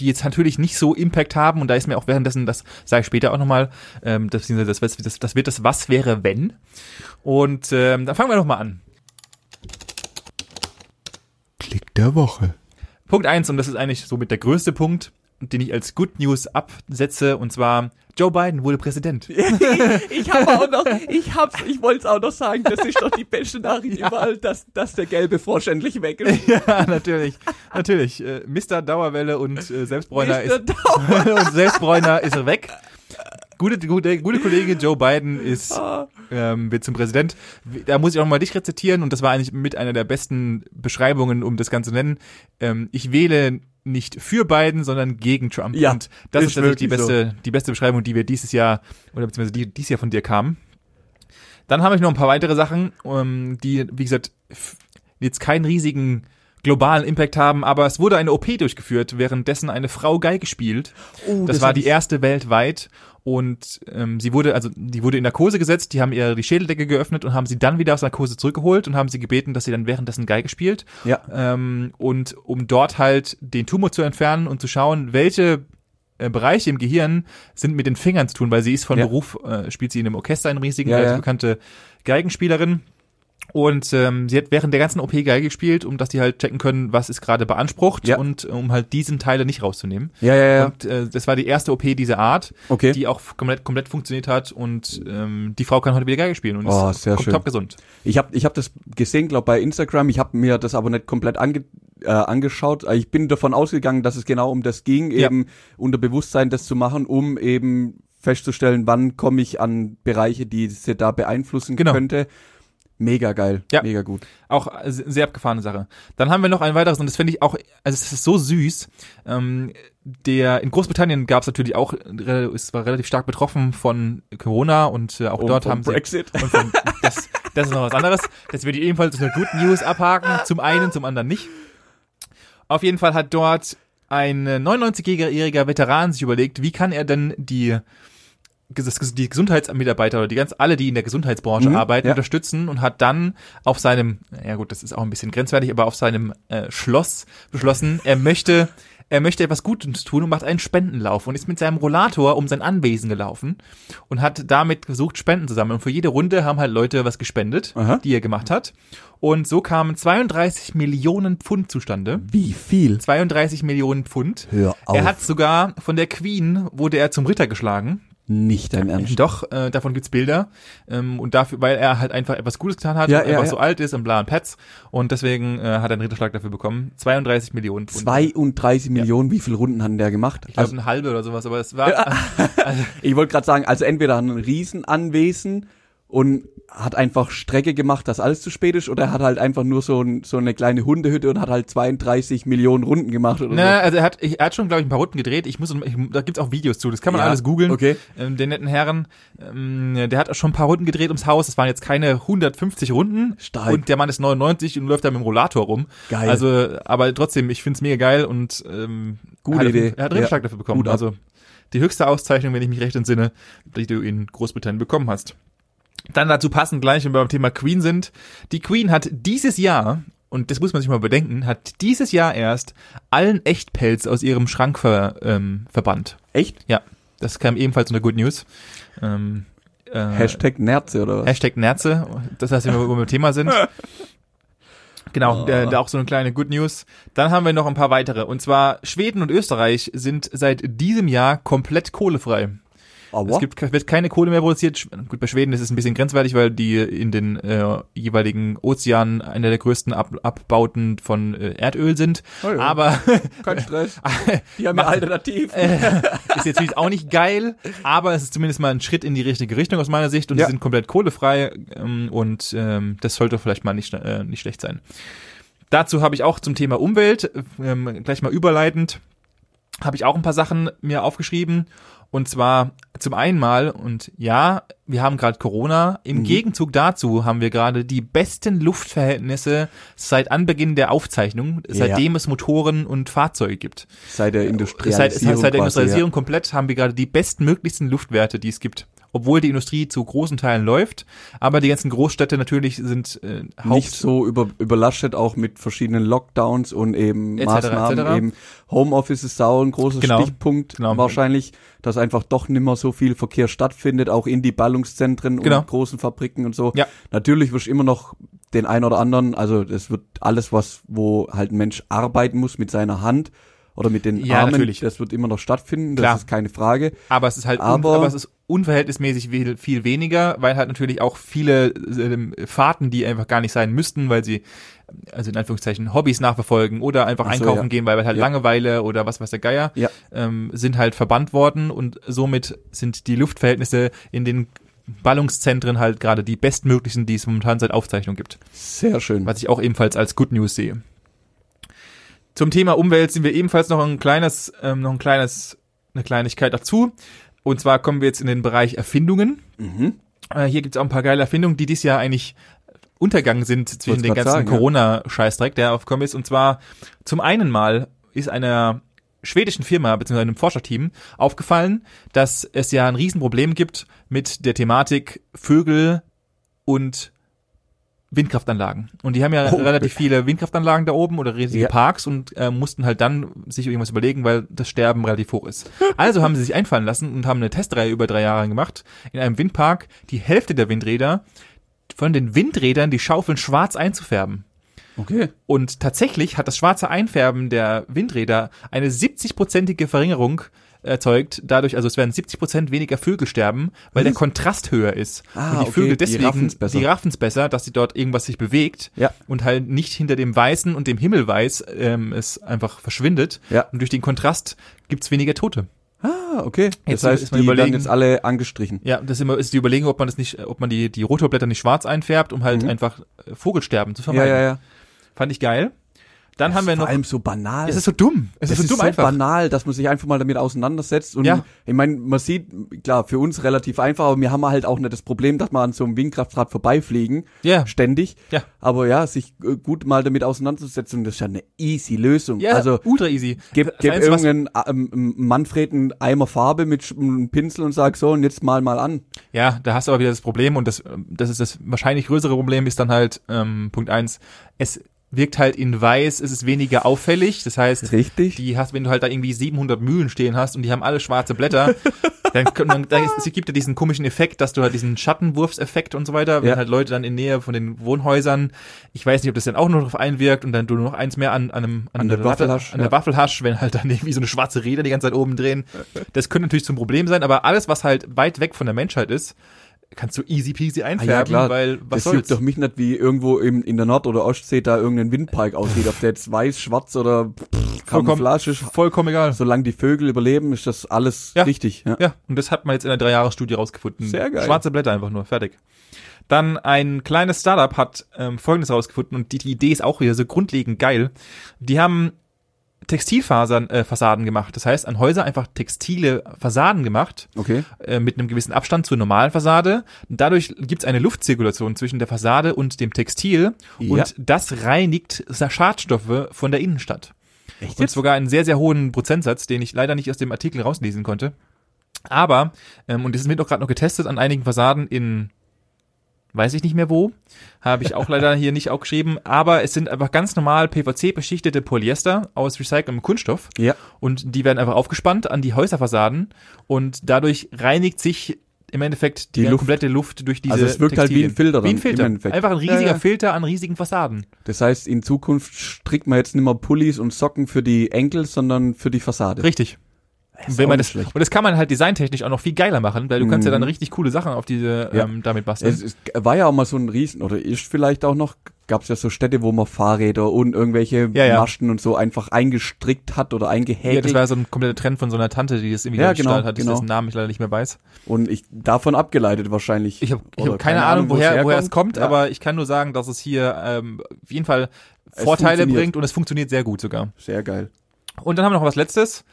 Speaker 2: die jetzt natürlich nicht so Impact haben und da ist mir auch währenddessen, das sage ich später auch nochmal, ähm, das, das, das, das, das wird das Was wäre wenn und ähm, dann fangen wir doch mal an.
Speaker 1: Klick der Woche.
Speaker 2: Punkt eins und das ist eigentlich somit der größte Punkt, den ich als Good News absetze und zwar Joe Biden wurde Präsident.
Speaker 1: ich habe auch noch, ich hab's, ich wollte es auch noch sagen, das ist doch die beste Nachricht überall, dass, dass der gelbe Frosch endlich weg ist.
Speaker 2: ja, natürlich, natürlich. Äh, Mr. Dauerwelle und äh, Selbstbräuner
Speaker 1: Mr.
Speaker 2: ist
Speaker 1: Dauer-
Speaker 2: und Selbstbräuner ist er weg. Gute, gute, gute Kollege Joe Biden ist
Speaker 1: Ah.
Speaker 2: ähm, wird zum Präsident. Da muss ich auch mal dich rezitieren und das war eigentlich mit einer der besten Beschreibungen, um das Ganze zu nennen. Ähm, ich wähle nicht für Biden, sondern gegen Trump.
Speaker 1: Ja,
Speaker 2: und das
Speaker 1: ist
Speaker 2: natürlich die beste, die beste Beschreibung, die wir dieses Jahr oder beziehungsweise die dieses Jahr von dir kamen. Dann habe ich noch ein paar weitere Sachen, ähm, die, wie gesagt, jetzt keinen riesigen globalen Impact haben, aber es wurde eine OP durchgeführt, währenddessen eine Frau Geige spielt.
Speaker 1: Oh,
Speaker 2: Das,
Speaker 1: das
Speaker 2: war die erste weltweit und ähm, sie wurde, also die wurde in Narkose gesetzt, die haben ihr die Schädeldecke geöffnet und haben sie dann wieder aus Narkose zurückgeholt und haben sie gebeten, dass sie dann währenddessen Geige spielt.
Speaker 1: Ja.
Speaker 2: Ähm, und um dort halt den Tumor zu entfernen und zu schauen, welche äh, Bereiche im Gehirn sind mit den Fingern zu tun, weil sie ist von
Speaker 1: Ja.
Speaker 2: Beruf, äh, spielt sie in einem Orchester, einem riesigen,
Speaker 1: Ja, ja.
Speaker 2: bekannte Geigenspielerin. Und ähm, sie hat während der ganzen OP Geige gespielt, um dass die halt checken können, was ist gerade beansprucht
Speaker 1: Ja.
Speaker 2: und um halt diesen Teile nicht rauszunehmen.
Speaker 1: Ja, ja, ja.
Speaker 2: Und äh, das war die erste OP dieser Art,
Speaker 1: Okay.
Speaker 2: die auch komplett, komplett funktioniert hat und ähm, die Frau kann heute wieder Geige spielen und
Speaker 1: Oh,
Speaker 2: ist
Speaker 1: sehr schön.
Speaker 2: top gesund.
Speaker 1: Ich habe ich hab das gesehen, glaube bei Instagram. Ich habe mir das aber nicht komplett ange, äh, angeschaut. Ich bin davon ausgegangen, dass es genau um das ging,
Speaker 2: Ja.
Speaker 1: eben unter Bewusstsein das zu machen, um eben festzustellen, wann komme ich an Bereiche, die sie da beeinflussen
Speaker 2: Genau.
Speaker 1: könnte. Mega geil.
Speaker 2: Ja.
Speaker 1: Mega gut.
Speaker 2: Auch äh, se- sehr abgefahrene Sache. Dann haben wir noch ein weiteres und das finde ich auch, also es ist so süß. Ähm, der in Großbritannien gab es natürlich auch, re- es war relativ stark betroffen von Corona und äh, auch
Speaker 1: Und
Speaker 2: dort haben sie
Speaker 1: Brexit.
Speaker 2: und von, das, das ist noch was anderes. Das würde ich ebenfalls eine Good News abhaken. Zum einen, zum anderen nicht. Auf jeden Fall hat dort ein äh, 99-jähriger Veteran sich überlegt, wie kann er denn die die Gesundheitsmitarbeiter oder die ganz alle, die in der Gesundheitsbranche
Speaker 1: Mhm,
Speaker 2: arbeiten,
Speaker 1: ja.
Speaker 2: unterstützen und hat dann auf seinem, ja gut, das ist auch ein bisschen grenzwertig, aber auf seinem äh, Schloss beschlossen, er möchte er möchte etwas Gutes tun und macht einen Spendenlauf und ist mit seinem Rollator um sein Anwesen gelaufen und hat damit versucht, Spenden zu sammeln. Und für jede Runde haben halt Leute was gespendet,
Speaker 1: Aha.
Speaker 2: die er gemacht hat. Und so kamen 32 Millionen Pfund zustande.
Speaker 1: Wie viel?
Speaker 2: 32 Millionen Pfund.
Speaker 1: Hör auf.
Speaker 2: Er hat sogar von der Queen wurde er zum Ritter geschlagen.
Speaker 1: Nicht dein Ernst.
Speaker 2: Doch, äh, davon gibt's Bilder. Ähm, und dafür, weil er halt einfach etwas Gutes getan hat
Speaker 1: Ja,
Speaker 2: und
Speaker 1: ja,
Speaker 2: einfach
Speaker 1: ja.
Speaker 2: so alt ist und bla und Pets. Und deswegen äh, hat er einen Ritterschlag dafür bekommen. 32 Millionen Pfund.
Speaker 1: 32 Millionen, wie viel Runden hat denn der gemacht?
Speaker 2: Ich glaube,
Speaker 1: Also,
Speaker 2: eine halbe oder sowas, aber es war. Also,
Speaker 1: ich wollte gerade sagen, also entweder ein Riesenanwesen und hat einfach Strecke gemacht, dass alles zu spät ist, oder er hat halt einfach nur so, ein, so eine kleine Hundehütte und hat halt 32 Millionen Runden gemacht oder
Speaker 2: na, also er hat, ich, er hat schon, glaube ich, ein paar Runden gedreht. Ich muss, ich, da gibt's auch Videos zu. Das kann man
Speaker 1: Ja,
Speaker 2: alles googeln.
Speaker 1: okay.
Speaker 2: Ähm, den netten Herren, ähm, der hat auch schon ein paar Runden gedreht ums Haus. Das waren jetzt keine 150 Runden.
Speaker 1: Stark.
Speaker 2: Und der Mann ist 99 und läuft da mit dem Rollator rum.
Speaker 1: Geil.
Speaker 2: Also, aber trotzdem, ich find's mega geil und ähm,
Speaker 1: Gute
Speaker 2: hat,
Speaker 1: Idee.
Speaker 2: Er hat Ritterschlag
Speaker 1: Ja.
Speaker 2: dafür bekommen.
Speaker 1: Gut.
Speaker 2: Also die höchste Auszeichnung, wenn ich mich recht entsinne, die du in Großbritannien bekommen hast. Dann dazu passend gleich, wenn wir beim Thema Queen sind. Die Queen hat dieses Jahr, und das muss man sich mal bedenken, hat dieses Jahr erst allen Echtpelz aus ihrem Schrank ver, ähm, verbannt.
Speaker 1: Echt?
Speaker 2: Ja, das kam ebenfalls unter Good News. Ähm, äh,
Speaker 1: Hashtag Nerze oder was?
Speaker 2: Hashtag Nerze, das heißt, wenn wir beim Thema sind. Genau, äh, da auch so eine kleine Good News. Dann haben wir noch ein paar weitere. Und zwar Schweden und Österreich sind seit diesem Jahr komplett kohlefrei.
Speaker 1: Aber
Speaker 2: Es gibt, wird keine Kohle mehr produziert. Gut, bei Schweden ist es ein bisschen grenzwertig, weil die in den äh, jeweiligen Ozeanen einer der größten Ab Abbauten von äh, Erdöl sind.
Speaker 1: Oh ja.
Speaker 2: Aber
Speaker 1: kein Stress. Die haben ja alternativ.
Speaker 2: äh, ist jetzt natürlich auch nicht geil, aber es ist zumindest mal ein Schritt in die richtige Richtung aus meiner Sicht und
Speaker 1: Ja.
Speaker 2: sie sind komplett kohlefrei ähm, und ähm, das sollte vielleicht mal nicht, äh, nicht schlecht sein. Dazu habe ich auch zum Thema Umwelt, ähm, gleich mal überleitend, habe ich auch ein paar Sachen mir aufgeschrieben. Und zwar zum einen mal, und ja, wir haben gerade Corona. Im
Speaker 1: Mhm.
Speaker 2: Gegenzug dazu haben wir gerade die besten Luftverhältnisse seit Anbeginn der Aufzeichnung, seitdem es Motoren und Fahrzeuge gibt.
Speaker 1: Seit der
Speaker 2: Seit,
Speaker 1: Industrialisierung.
Speaker 2: seit der
Speaker 1: quasi,
Speaker 2: Industrialisierung komplett haben wir gerade die bestmöglichsten Luftwerte, die es gibt. Obwohl die Industrie zu großen Teilen läuft, aber die ganzen Großstädte natürlich sind äh. Haupt
Speaker 1: Nicht so über, überlastet, auch mit verschiedenen Lockdowns und eben
Speaker 2: Etc.,
Speaker 1: Maßnahmen.
Speaker 2: etc..
Speaker 1: Eben Homeoffice ist auch ein großer
Speaker 2: Genau.
Speaker 1: Stichpunkt
Speaker 2: Genau.
Speaker 1: wahrscheinlich, dass einfach doch nimmer so viel Verkehr stattfindet, auch in die Ballungszentren
Speaker 2: Genau.
Speaker 1: und großen Fabriken und so.
Speaker 2: Ja.
Speaker 1: Natürlich wirst du immer noch den ein oder anderen, also es wird alles was, wo halt ein Mensch arbeiten muss mit seiner Hand oder mit den
Speaker 2: Ja,
Speaker 1: Armen,
Speaker 2: natürlich.
Speaker 1: das wird immer noch stattfinden,
Speaker 2: Klar.
Speaker 1: das ist keine Frage.
Speaker 2: Aber es ist halt,
Speaker 1: Aber-
Speaker 2: aber es ist unverhältnismäßig viel, viel weniger, weil halt natürlich auch viele ähm, Fahrten, die einfach gar nicht sein müssten, weil sie, also in Anführungszeichen, Hobbys nachverfolgen oder einfach
Speaker 1: Ach so,
Speaker 2: einkaufen
Speaker 1: ja.
Speaker 2: gehen, weil halt
Speaker 1: Ja.
Speaker 2: Langeweile oder was weiß der Geier,
Speaker 1: Ja.
Speaker 2: ähm, sind halt verbannt worden und somit sind die Luftverhältnisse in den Ballungszentren halt gerade die bestmöglichen, die es momentan seit Aufzeichnung gibt.
Speaker 1: Sehr schön.
Speaker 2: Was ich auch ebenfalls als Good News sehe. Zum Thema Umwelt sind wir ebenfalls noch ein kleines, ähm, noch ein kleines, eine Kleinigkeit dazu. Und zwar kommen wir jetzt in den Bereich Erfindungen.
Speaker 1: Mhm.
Speaker 2: Äh, hier gibt es auch ein paar geile Erfindungen, die dieses Jahr eigentlich untergegangen sind zwischen
Speaker 1: grad
Speaker 2: ganzen. Corona-Scheißdreck, der aufgekommen ist. Und zwar zum einen mal ist einer schwedischen Firma bzw. einem Forscherteam aufgefallen, dass es ja ein Riesenproblem gibt mit der Thematik Vögel und Windkraftanlagen. Und die haben ja
Speaker 1: Oh.
Speaker 2: relativ viele Windkraftanlagen da oben oder riesige
Speaker 1: Ja.
Speaker 2: Parks und äh, mussten halt dann sich irgendwas überlegen, weil das Sterben relativ hoch ist. Also haben sie sich einfallen lassen und haben eine Testreihe über drei Jahre gemacht in einem Windpark, die Hälfte der Windräder von den Windrädern die Schaufeln schwarz einzufärben.
Speaker 1: Okay.
Speaker 2: Und tatsächlich hat das schwarze Einfärben der Windräder eine 70-prozentige Verringerung erzeugt. Dadurch, also es werden 70 Prozent weniger Vögel sterben, weil der Kontrast höher ist.
Speaker 1: Ah,
Speaker 2: und die
Speaker 1: okay,
Speaker 2: Vögel deswegen, die raffen's besser, dass sie dort irgendwas sich bewegt
Speaker 1: Ja.
Speaker 2: und halt nicht hinter dem Weißen und dem Himmelweiß ähm, es einfach verschwindet.
Speaker 1: Ja.
Speaker 2: Und durch den Kontrast gibt's weniger Tote.
Speaker 1: Ah, okay. Das
Speaker 2: Jetzt
Speaker 1: heißt,
Speaker 2: ist man
Speaker 1: die werden
Speaker 2: überlegen-
Speaker 1: jetzt alle angestrichen.
Speaker 2: Ja, das ist immer ist die Überlegung, ob man das nicht, ob man die die Rotorblätter nicht schwarz einfärbt, um halt
Speaker 1: Mhm.
Speaker 2: einfach äh, Vogelsterben zu
Speaker 1: Ja,
Speaker 2: vermeiden.
Speaker 1: ja, ja.
Speaker 2: Fand ich geil. Dann haben wir
Speaker 1: Vor
Speaker 2: noch.
Speaker 1: allem so banal.
Speaker 2: Es ist so dumm. Es
Speaker 1: Es
Speaker 2: ist so dumm einfach.
Speaker 1: banal, dass man sich einfach mal damit auseinandersetzt. Und
Speaker 2: Ja.
Speaker 1: ich meine, man sieht, klar, für uns relativ einfach, aber wir haben halt auch nicht das Problem, dass wir an so einem Windkraftrad vorbeifliegen,
Speaker 2: Ja.
Speaker 1: ständig.
Speaker 2: Ja.
Speaker 1: Aber ja, sich äh, gut mal damit auseinanderzusetzen, das ist ja eine easy Lösung.
Speaker 2: Ja,
Speaker 1: Also
Speaker 2: ultra easy.
Speaker 1: gib,
Speaker 2: Das
Speaker 1: gib
Speaker 2: Einzige, was-
Speaker 1: irgendeinen ähm, Manfred einen Eimer Farbe mit einem Pinsel und sag so, und jetzt mal mal an.
Speaker 2: Ja, da hast du aber wieder das Problem und das, ähm, das ist das wahrscheinlich größere Problem ist dann halt ähm, Punkt eins. Es wirkt halt in weiß, es ist weniger auffällig. Das heißt,
Speaker 1: Richtig.
Speaker 2: die hast, wenn du halt da irgendwie 700 Mühlen stehen hast und die haben alle schwarze Blätter, dann, dann, dann es gibt ja diesen komischen Effekt, dass du halt diesen Schattenwurfseffekt und so weiter, wenn
Speaker 1: Ja.
Speaker 2: halt Leute dann in Nähe von den Wohnhäusern, ich weiß nicht, ob das dann auch noch drauf einwirkt und dann du noch eins mehr an, an einem,
Speaker 1: An der Waffel hast,
Speaker 2: an der. Waffel hast, wenn halt dann irgendwie so eine schwarze Räder die ganze Zeit oben drehen. Das könnte natürlich zum Problem sein, aber alles, was halt weit weg von der Menschheit ist, kannst du easy peasy
Speaker 1: Ah,
Speaker 2: einfärben,
Speaker 1: ja, klar.
Speaker 2: weil was
Speaker 1: das
Speaker 2: soll's?
Speaker 1: doch mich nicht, wie irgendwo im, in der Nord- oder Ostsee da irgendein Windpark aussieht. Ob der jetzt weiß, schwarz oder pff, Camouflage ist.
Speaker 2: Vollkommen egal.
Speaker 1: Solange die Vögel überleben, ist das alles
Speaker 2: Ja.
Speaker 1: richtig. Ja.
Speaker 2: Ja, und das hat man jetzt in der Dreijahresstudie rausgefunden.
Speaker 1: Sehr geil.
Speaker 2: Schwarze Blätter einfach nur, fertig. Dann ein kleines Startup hat ähm, Folgendes rausgefunden und die, die Idee ist auch wieder so grundlegend geil. Die haben Textilfasern äh, Fassaden gemacht. Das heißt, an Häuser einfach textile Fassaden gemacht
Speaker 1: Okay.
Speaker 2: äh, mit einem gewissen Abstand zur normalen Fassade. Dadurch gibt es eine Luftzirkulation zwischen der Fassade und dem Textil
Speaker 1: Ja.
Speaker 2: und das reinigt Schadstoffe von der Innenstadt.
Speaker 1: Echt
Speaker 2: Und sogar einen sehr, sehr hohen Prozentsatz, den ich leider nicht aus dem Artikel rauslesen konnte. Aber, ähm, und das wird auch gerade noch getestet an einigen Fassaden in, weiß ich nicht mehr wo, habe ich auch leider hier nicht auch geschrieben, aber es sind einfach ganz normal PVC-beschichtete Polyester aus recyceltem Kunststoff
Speaker 1: Ja.
Speaker 2: und die werden einfach aufgespannt an die Häuserfassaden und dadurch reinigt sich im Endeffekt die,
Speaker 1: Die Luft.
Speaker 2: komplette Luft durch diese
Speaker 1: Also es wirkt halt wie ein
Speaker 2: Textilien.
Speaker 1: Filter
Speaker 2: Wie ein Filter. Einfach ein riesiger
Speaker 1: Ja, ja.
Speaker 2: Filter an riesigen Fassaden.
Speaker 1: Das heißt, in Zukunft strickt man jetzt nicht mehr Pullis und Socken für die Enkel, sondern für die Fassade.
Speaker 2: Richtig.
Speaker 1: Auch
Speaker 2: man das,
Speaker 1: schlecht.
Speaker 2: und das kann man halt designtechnisch auch noch viel geiler machen, weil du kannst ja dann
Speaker 1: Mhm.
Speaker 2: richtig coole Sachen auf diese
Speaker 1: Ja.
Speaker 2: ähm, damit basteln.
Speaker 1: Es, es war ja auch mal so ein Riesen, oder ist vielleicht auch noch, gab es ja so Städte, wo man Fahrräder und irgendwelche
Speaker 2: Ja, ja.
Speaker 1: Masten und so einfach eingestrickt hat oder
Speaker 2: ja,
Speaker 1: eingehäkelt.
Speaker 2: das war so ein kompletter Trend von so einer Tante, die das irgendwie
Speaker 1: Ja, genau,
Speaker 2: hat,
Speaker 1: genau.
Speaker 2: dessen Namen ich leider nicht mehr weiß.
Speaker 1: und ich davon abgeleitet wahrscheinlich.
Speaker 2: Ich habe hab keine, Ahnung,
Speaker 1: wo
Speaker 2: woher, woher es kommt,
Speaker 1: Ja.
Speaker 2: aber ich kann nur sagen, dass es hier ähm, auf jeden Fall Vorteile bringt und es funktioniert sehr gut sogar.
Speaker 1: Sehr geil.
Speaker 2: Und dann haben wir noch was Letztes.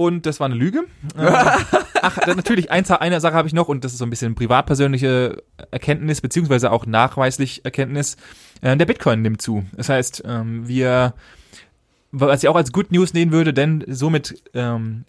Speaker 2: Und das war eine Lüge. Ach, natürlich, eins, eine Sache habe ich noch und das ist so ein bisschen privatpersönliche Erkenntnis, beziehungsweise auch nachweislich Erkenntnis. Äh, der Bitcoin nimmt zu. Das heißt, ähm, wir, was ich auch als Good News nehmen würde, denn somit ähm,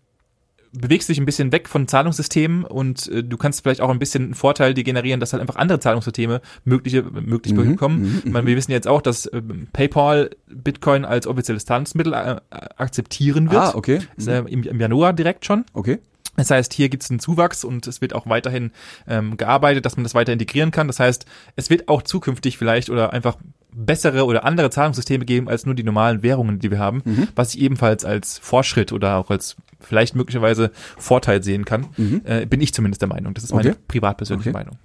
Speaker 2: bewegst du dich ein bisschen weg von Zahlungssystemen und äh, du kannst vielleicht auch ein bisschen einen Vorteil dir generieren, dass halt einfach andere Zahlungssysteme mögliche, möglich
Speaker 1: Mhm,
Speaker 2: bekommen.
Speaker 1: mhm,
Speaker 2: meine, wir wissen jetzt auch, dass ähm, PayPal Bitcoin als offizielles Zahlungsmittel äh, akzeptieren wird.
Speaker 1: Ah, okay.
Speaker 2: Ist, äh, im, Im Januar direkt schon.
Speaker 1: Okay.
Speaker 2: Das heißt, hier gibt es einen Zuwachs und es wird auch weiterhin ähm, gearbeitet, dass man das weiter integrieren kann. Das heißt, es wird auch zukünftig vielleicht oder einfach bessere oder andere Zahlungssysteme geben als nur die normalen Währungen, die wir haben,
Speaker 1: Mhm.
Speaker 2: was ich ebenfalls als Fortschritt oder auch als vielleicht möglicherweise Vorteil sehen kann.
Speaker 1: Mhm.
Speaker 2: Äh, bin ich zumindest der Meinung. Das ist meine
Speaker 1: Okay.
Speaker 2: privatpersönliche
Speaker 1: Okay.
Speaker 2: Meinung.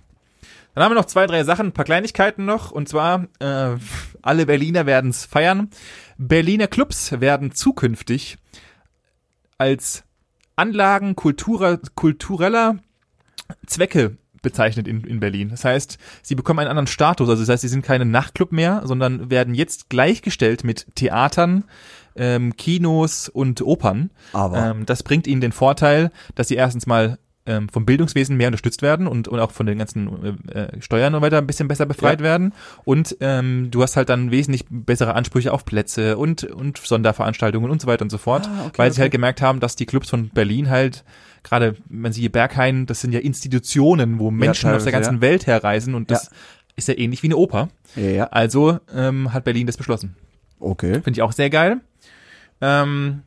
Speaker 2: Dann haben wir noch zwei, drei Sachen, ein paar Kleinigkeiten noch. Und zwar, äh, alle Berliner werden es feiern. Berliner Clubs werden zukünftig als Anlagen kulturer, kultureller Zwecke bezeichnet in, in Berlin. Das heißt, sie bekommen einen anderen Status. Also das heißt, sie sind keine Nachtclub mehr, sondern werden jetzt gleichgestellt mit Theatern, ähm, Kinos und Opern.
Speaker 1: Aber
Speaker 2: Ähm, das bringt ihnen den Vorteil, dass sie erstens mal ähm, vom Bildungswesen mehr unterstützt werden und, und auch von den ganzen äh, äh, Steuern und weiter ein bisschen besser befreit
Speaker 1: Ja.
Speaker 2: werden. Und ähm, du hast halt dann wesentlich bessere Ansprüche auf Plätze und, und Sonderveranstaltungen und so weiter und so fort,
Speaker 1: Ah, okay,
Speaker 2: weil sie
Speaker 1: okay.
Speaker 2: halt gemerkt haben, dass die Clubs von Berlin halt gerade, man sieht Berghain, das sind ja Institutionen, wo Menschen aus der ganzen
Speaker 1: ja.
Speaker 2: Welt herreisen und das ist ja ähnlich wie eine Oper.
Speaker 1: ja, ja.
Speaker 2: Also ähm, hat Berlin das beschlossen.
Speaker 1: Okay.
Speaker 2: Finde ich auch sehr geil. Ähm,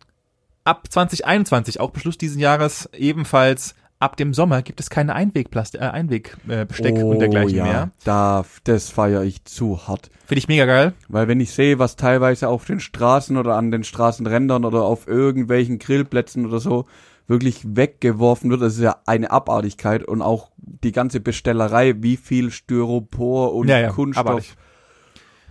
Speaker 2: ab 2021, auch Beschluss dieses Jahres, ebenfalls ab dem Sommer gibt es keine Einwegplast äh, Einwegbesteck Besteck und dergleichen
Speaker 1: Oh ja,
Speaker 2: mehr.
Speaker 1: Da, das feiere ich zu hart.
Speaker 2: Finde ich mega geil.
Speaker 1: Weil wenn ich sehe, was teilweise auf den Straßen oder an den Straßenrändern oder auf irgendwelchen Grillplätzen oder so wirklich weggeworfen wird, das ist ja eine Abartigkeit und auch die ganze Bestellerei, wie viel Styropor und
Speaker 2: Ja, ja,
Speaker 1: Kunststoff.
Speaker 2: abartig.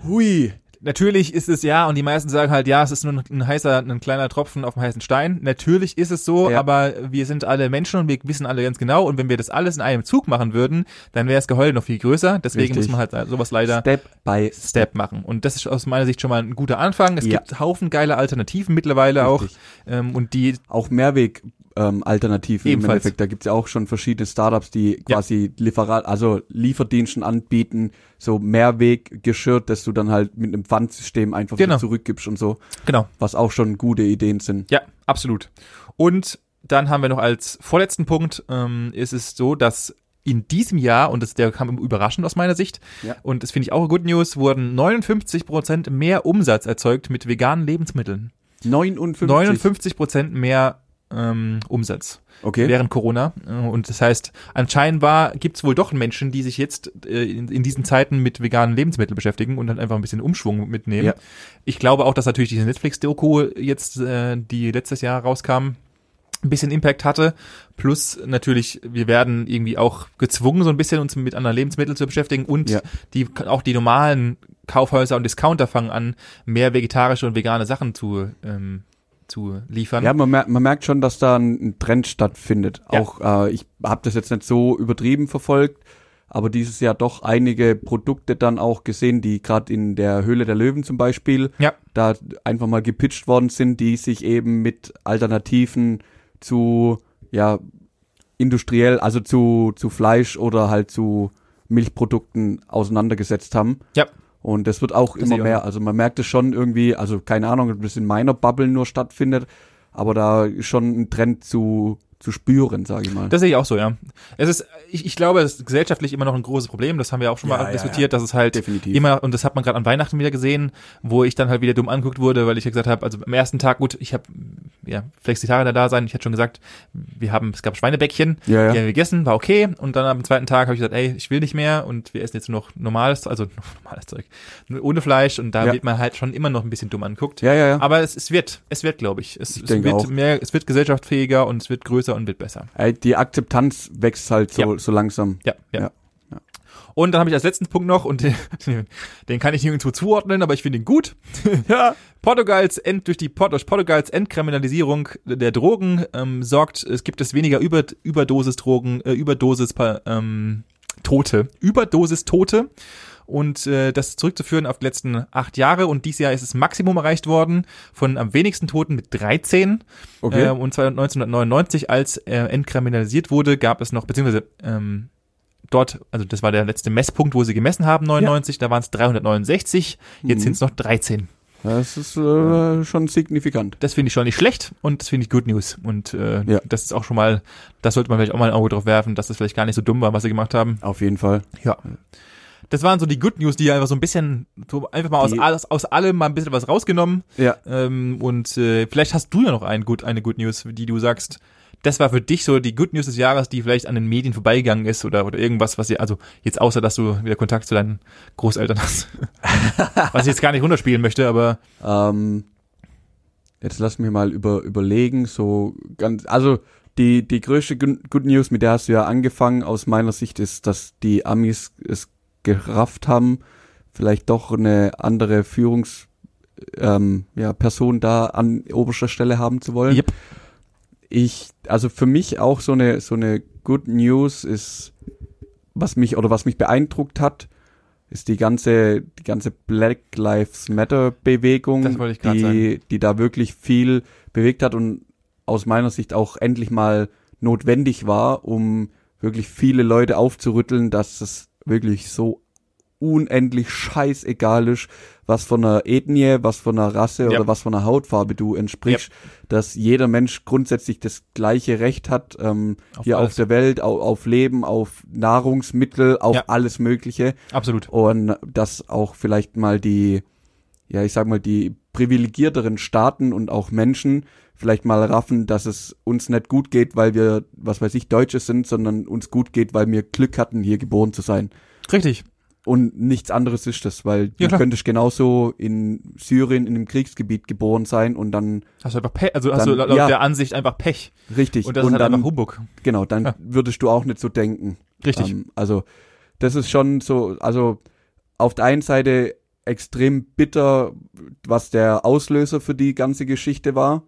Speaker 1: Hui,
Speaker 2: Natürlich ist es ja, und die meisten sagen halt, ja, es ist nur ein, ein heißer, ein kleiner Tropfen auf dem heißen Stein. Natürlich ist es so,
Speaker 1: Ja.
Speaker 2: aber wir sind alle Menschen und wir wissen alle ganz genau. Und wenn wir das alles in einem Zug machen würden, dann wäre das Geheul noch viel größer. Deswegen
Speaker 1: Richtig.
Speaker 2: muss man halt sowas leider
Speaker 1: Step by
Speaker 2: Step machen. Und das ist aus meiner Sicht schon mal ein guter Anfang. Es
Speaker 1: Ja.
Speaker 2: gibt Haufen geile Alternativen mittlerweile
Speaker 1: Richtig.
Speaker 2: auch. Ähm, und die,
Speaker 1: auch Mehrweg ähm, Alternativen im
Speaker 2: Ebenfalls.
Speaker 1: Endeffekt. Da gibt's ja auch schon verschiedene Startups, die quasi Lieferat, also Lieferdiensten anbieten, so Mehrweggeschirr, dass du dann halt mit einem Pfandsystem einfach
Speaker 2: Genau.
Speaker 1: zurückgibst und so,
Speaker 2: genau,
Speaker 1: was auch schon gute Ideen sind.
Speaker 2: Ja, absolut. Und dann haben wir noch als vorletzten Punkt, ähm, ist es so, dass in diesem Jahr, und das, der kam überraschend aus meiner Sicht,
Speaker 1: Ja.
Speaker 2: und das finde ich auch Good News, wurden 59 Prozent mehr Umsatz erzeugt mit veganen Lebensmitteln.
Speaker 1: 59.
Speaker 2: 59 Prozent mehr ähm, Umsatz
Speaker 1: Okay.
Speaker 2: während Corona. Äh, Und das heißt, anscheinend gibt es wohl doch Menschen, die sich jetzt äh, in, in diesen Zeiten mit veganen Lebensmitteln beschäftigen und dann einfach ein bisschen Umschwung mitnehmen.
Speaker 1: Ja.
Speaker 2: Ich glaube auch, dass natürlich diese Netflix-Doku jetzt, äh, die letztes Jahr rauskam, ein bisschen Impact hatte. Plus natürlich, wir werden irgendwie auch gezwungen, so ein bisschen uns mit anderen Lebensmitteln zu beschäftigen und
Speaker 1: Ja.
Speaker 2: die auch die normalen Kaufhäuser und Discounter fangen an, mehr vegetarische und vegane Sachen zu ähm, zu liefern.
Speaker 1: Ja, man, mer man merkt schon, dass da ein, Trend stattfindet.
Speaker 2: Ja.
Speaker 1: Auch äh, ich habe das jetzt nicht so übertrieben verfolgt, aber dieses Jahr doch einige Produkte dann auch gesehen, die gerade in der Höhle der Löwen zum Beispiel
Speaker 2: Ja.
Speaker 1: da einfach mal gepitcht worden sind, die sich eben mit Alternativen zu ja industriell, also zu zu Fleisch oder halt zu Milchprodukten auseinandergesetzt haben.
Speaker 2: Ja.
Speaker 1: Und das wird auch
Speaker 2: Das
Speaker 1: immer
Speaker 2: ich auch
Speaker 1: mehr. Also man merkt es schon irgendwie, also keine Ahnung, ob das in meiner Bubble nur stattfindet, aber da ist schon ein Trend zu, zu spüren, sage ich mal.
Speaker 2: Das sehe ich auch so, ja. Es ist, ich, ich glaube, es ist gesellschaftlich immer noch ein großes Problem. Das haben wir auch schon
Speaker 1: Ja,
Speaker 2: mal
Speaker 1: ja,
Speaker 2: diskutiert, dass es halt
Speaker 1: Definitiv.
Speaker 2: immer, und das hat man gerade an Weihnachten wieder gesehen, wo ich dann halt wieder dumm angeguckt wurde, weil ich ja gesagt habe, also am ersten Tag, gut, ich habe ja Flexitarier da sein, ich hatte schon gesagt, wir haben, es gab Schweinebäckchen,
Speaker 1: Ja, ja.
Speaker 2: die haben wir gegessen, war okay, und dann am zweiten Tag habe ich gesagt, ey, ich will nicht mehr und wir essen jetzt nur noch normales, also normales Zeug, ohne Fleisch und da
Speaker 1: Ja.
Speaker 2: wird man halt schon immer noch ein bisschen dumm anguckt.
Speaker 1: Ja, ja, ja.
Speaker 2: Aber es, es wird, es wird, glaube ich. Es, es
Speaker 1: denke
Speaker 2: wird
Speaker 1: auch.
Speaker 2: mehr, es wird gesellschaftsfähiger und es wird größer und wird besser.
Speaker 1: Ey, Die Akzeptanz wächst halt so,
Speaker 2: Ja.
Speaker 1: so langsam.
Speaker 2: Ja, ja.
Speaker 1: Ja.
Speaker 2: Und dann habe ich als letzten Punkt noch, und den, den kann ich nirgendwo zuordnen, aber ich finde ihn gut.
Speaker 1: Ja.
Speaker 2: Portugals End, durch die durch Portugals Entkriminalisierung der Drogen ähm, sorgt, es gibt es weniger Über, Überdosis-Drogen, äh, Überdosis ähm, Tote. Überdosis Tote. Und äh, das ist zurückzuführen auf die letzten acht Jahre. Und dieses Jahr ist das Maximum erreicht worden von am wenigsten Toten mit 13.
Speaker 1: Okay.
Speaker 2: Ähm, und zwar 1999, als äh, entkriminalisiert wurde, gab es noch, beziehungsweise ähm, dort, also das war der letzte Messpunkt, wo sie gemessen haben, 99, da waren es 369, jetzt
Speaker 1: Mhm.
Speaker 2: sind es noch 13.
Speaker 1: Das ist äh, schon signifikant.
Speaker 2: Das finde ich schon nicht schlecht und das finde ich Good News. Und äh,
Speaker 1: Ja.
Speaker 2: das ist auch schon mal, das sollte man vielleicht auch mal ein Auge drauf werfen, dass das vielleicht gar nicht so dumm war, was sie gemacht haben.
Speaker 1: Auf jeden Fall.
Speaker 2: Ja. Das waren so die Good News, die einfach so ein bisschen, so einfach mal aus,
Speaker 1: Die-
Speaker 2: alles, aus allem mal ein bisschen was rausgenommen.
Speaker 1: Ja.
Speaker 2: Ähm, und äh, vielleicht hast du ja noch ein gut, eine Good News, die du sagst, das war für dich so die Good News des Jahres, die vielleicht an den Medien vorbeigegangen ist oder, oder irgendwas, was ihr, also jetzt außer, dass du wieder Kontakt zu deinen Großeltern hast. was ich jetzt gar nicht runterspielen möchte, aber
Speaker 1: Ähm, jetzt lass mich mal über, überlegen, so ganz, also die, die größte Good Good News, mit der hast du ja angefangen, aus meiner Sicht ist, dass die Amis es gerafft haben, vielleicht doch eine andere Führungs, ähm, ja, Person da an oberster Stelle haben zu wollen.
Speaker 2: Yep.
Speaker 1: Ich, also für mich auch so eine, so eine Good News ist, was mich, oder was mich beeindruckt hat, ist die ganze, die ganze Black Lives Matter Bewegung, die,
Speaker 2: sagen.
Speaker 1: die da wirklich viel bewegt hat und aus meiner Sicht auch endlich mal notwendig war, um wirklich viele Leute aufzurütteln, dass es wirklich so unendlich scheißegal ist, was von einer Ethnie, was von einer Rasse
Speaker 2: Ja.
Speaker 1: oder was von einer Hautfarbe du entsprichst, dass jeder Mensch grundsätzlich das gleiche Recht hat, ähm,
Speaker 2: Auf
Speaker 1: hier
Speaker 2: alles.
Speaker 1: auf der Welt, auf, auf Leben, auf Nahrungsmittel, auf
Speaker 2: Ja.
Speaker 1: alles Mögliche
Speaker 2: absolut.
Speaker 1: und dass auch vielleicht mal die, ja, ich sag mal, die privilegierteren Staaten und auch Menschen vielleicht mal raffen, dass es uns nicht gut geht, weil wir, was weiß ich, Deutsche sind, sondern uns gut geht, weil wir Glück hatten, hier geboren zu sein.
Speaker 2: Richtig.
Speaker 1: Und nichts anderes ist das, weil
Speaker 2: Ja,
Speaker 1: du könntest genauso in Syrien in einem Kriegsgebiet geboren sein und dann
Speaker 2: Hast du einfach Pech, also hast
Speaker 1: Dann-
Speaker 2: du laut
Speaker 1: ja.
Speaker 2: der Ansicht einfach Pech.
Speaker 1: richtig
Speaker 2: Und das ist halt
Speaker 1: dann
Speaker 2: einfach Humbug.
Speaker 1: genau, dann
Speaker 2: Ja.
Speaker 1: würdest du auch nicht so denken.
Speaker 2: Richtig.
Speaker 1: Ähm, also das ist schon so, also auf der einen Seite extrem bitter, was der Auslöser für die ganze Geschichte war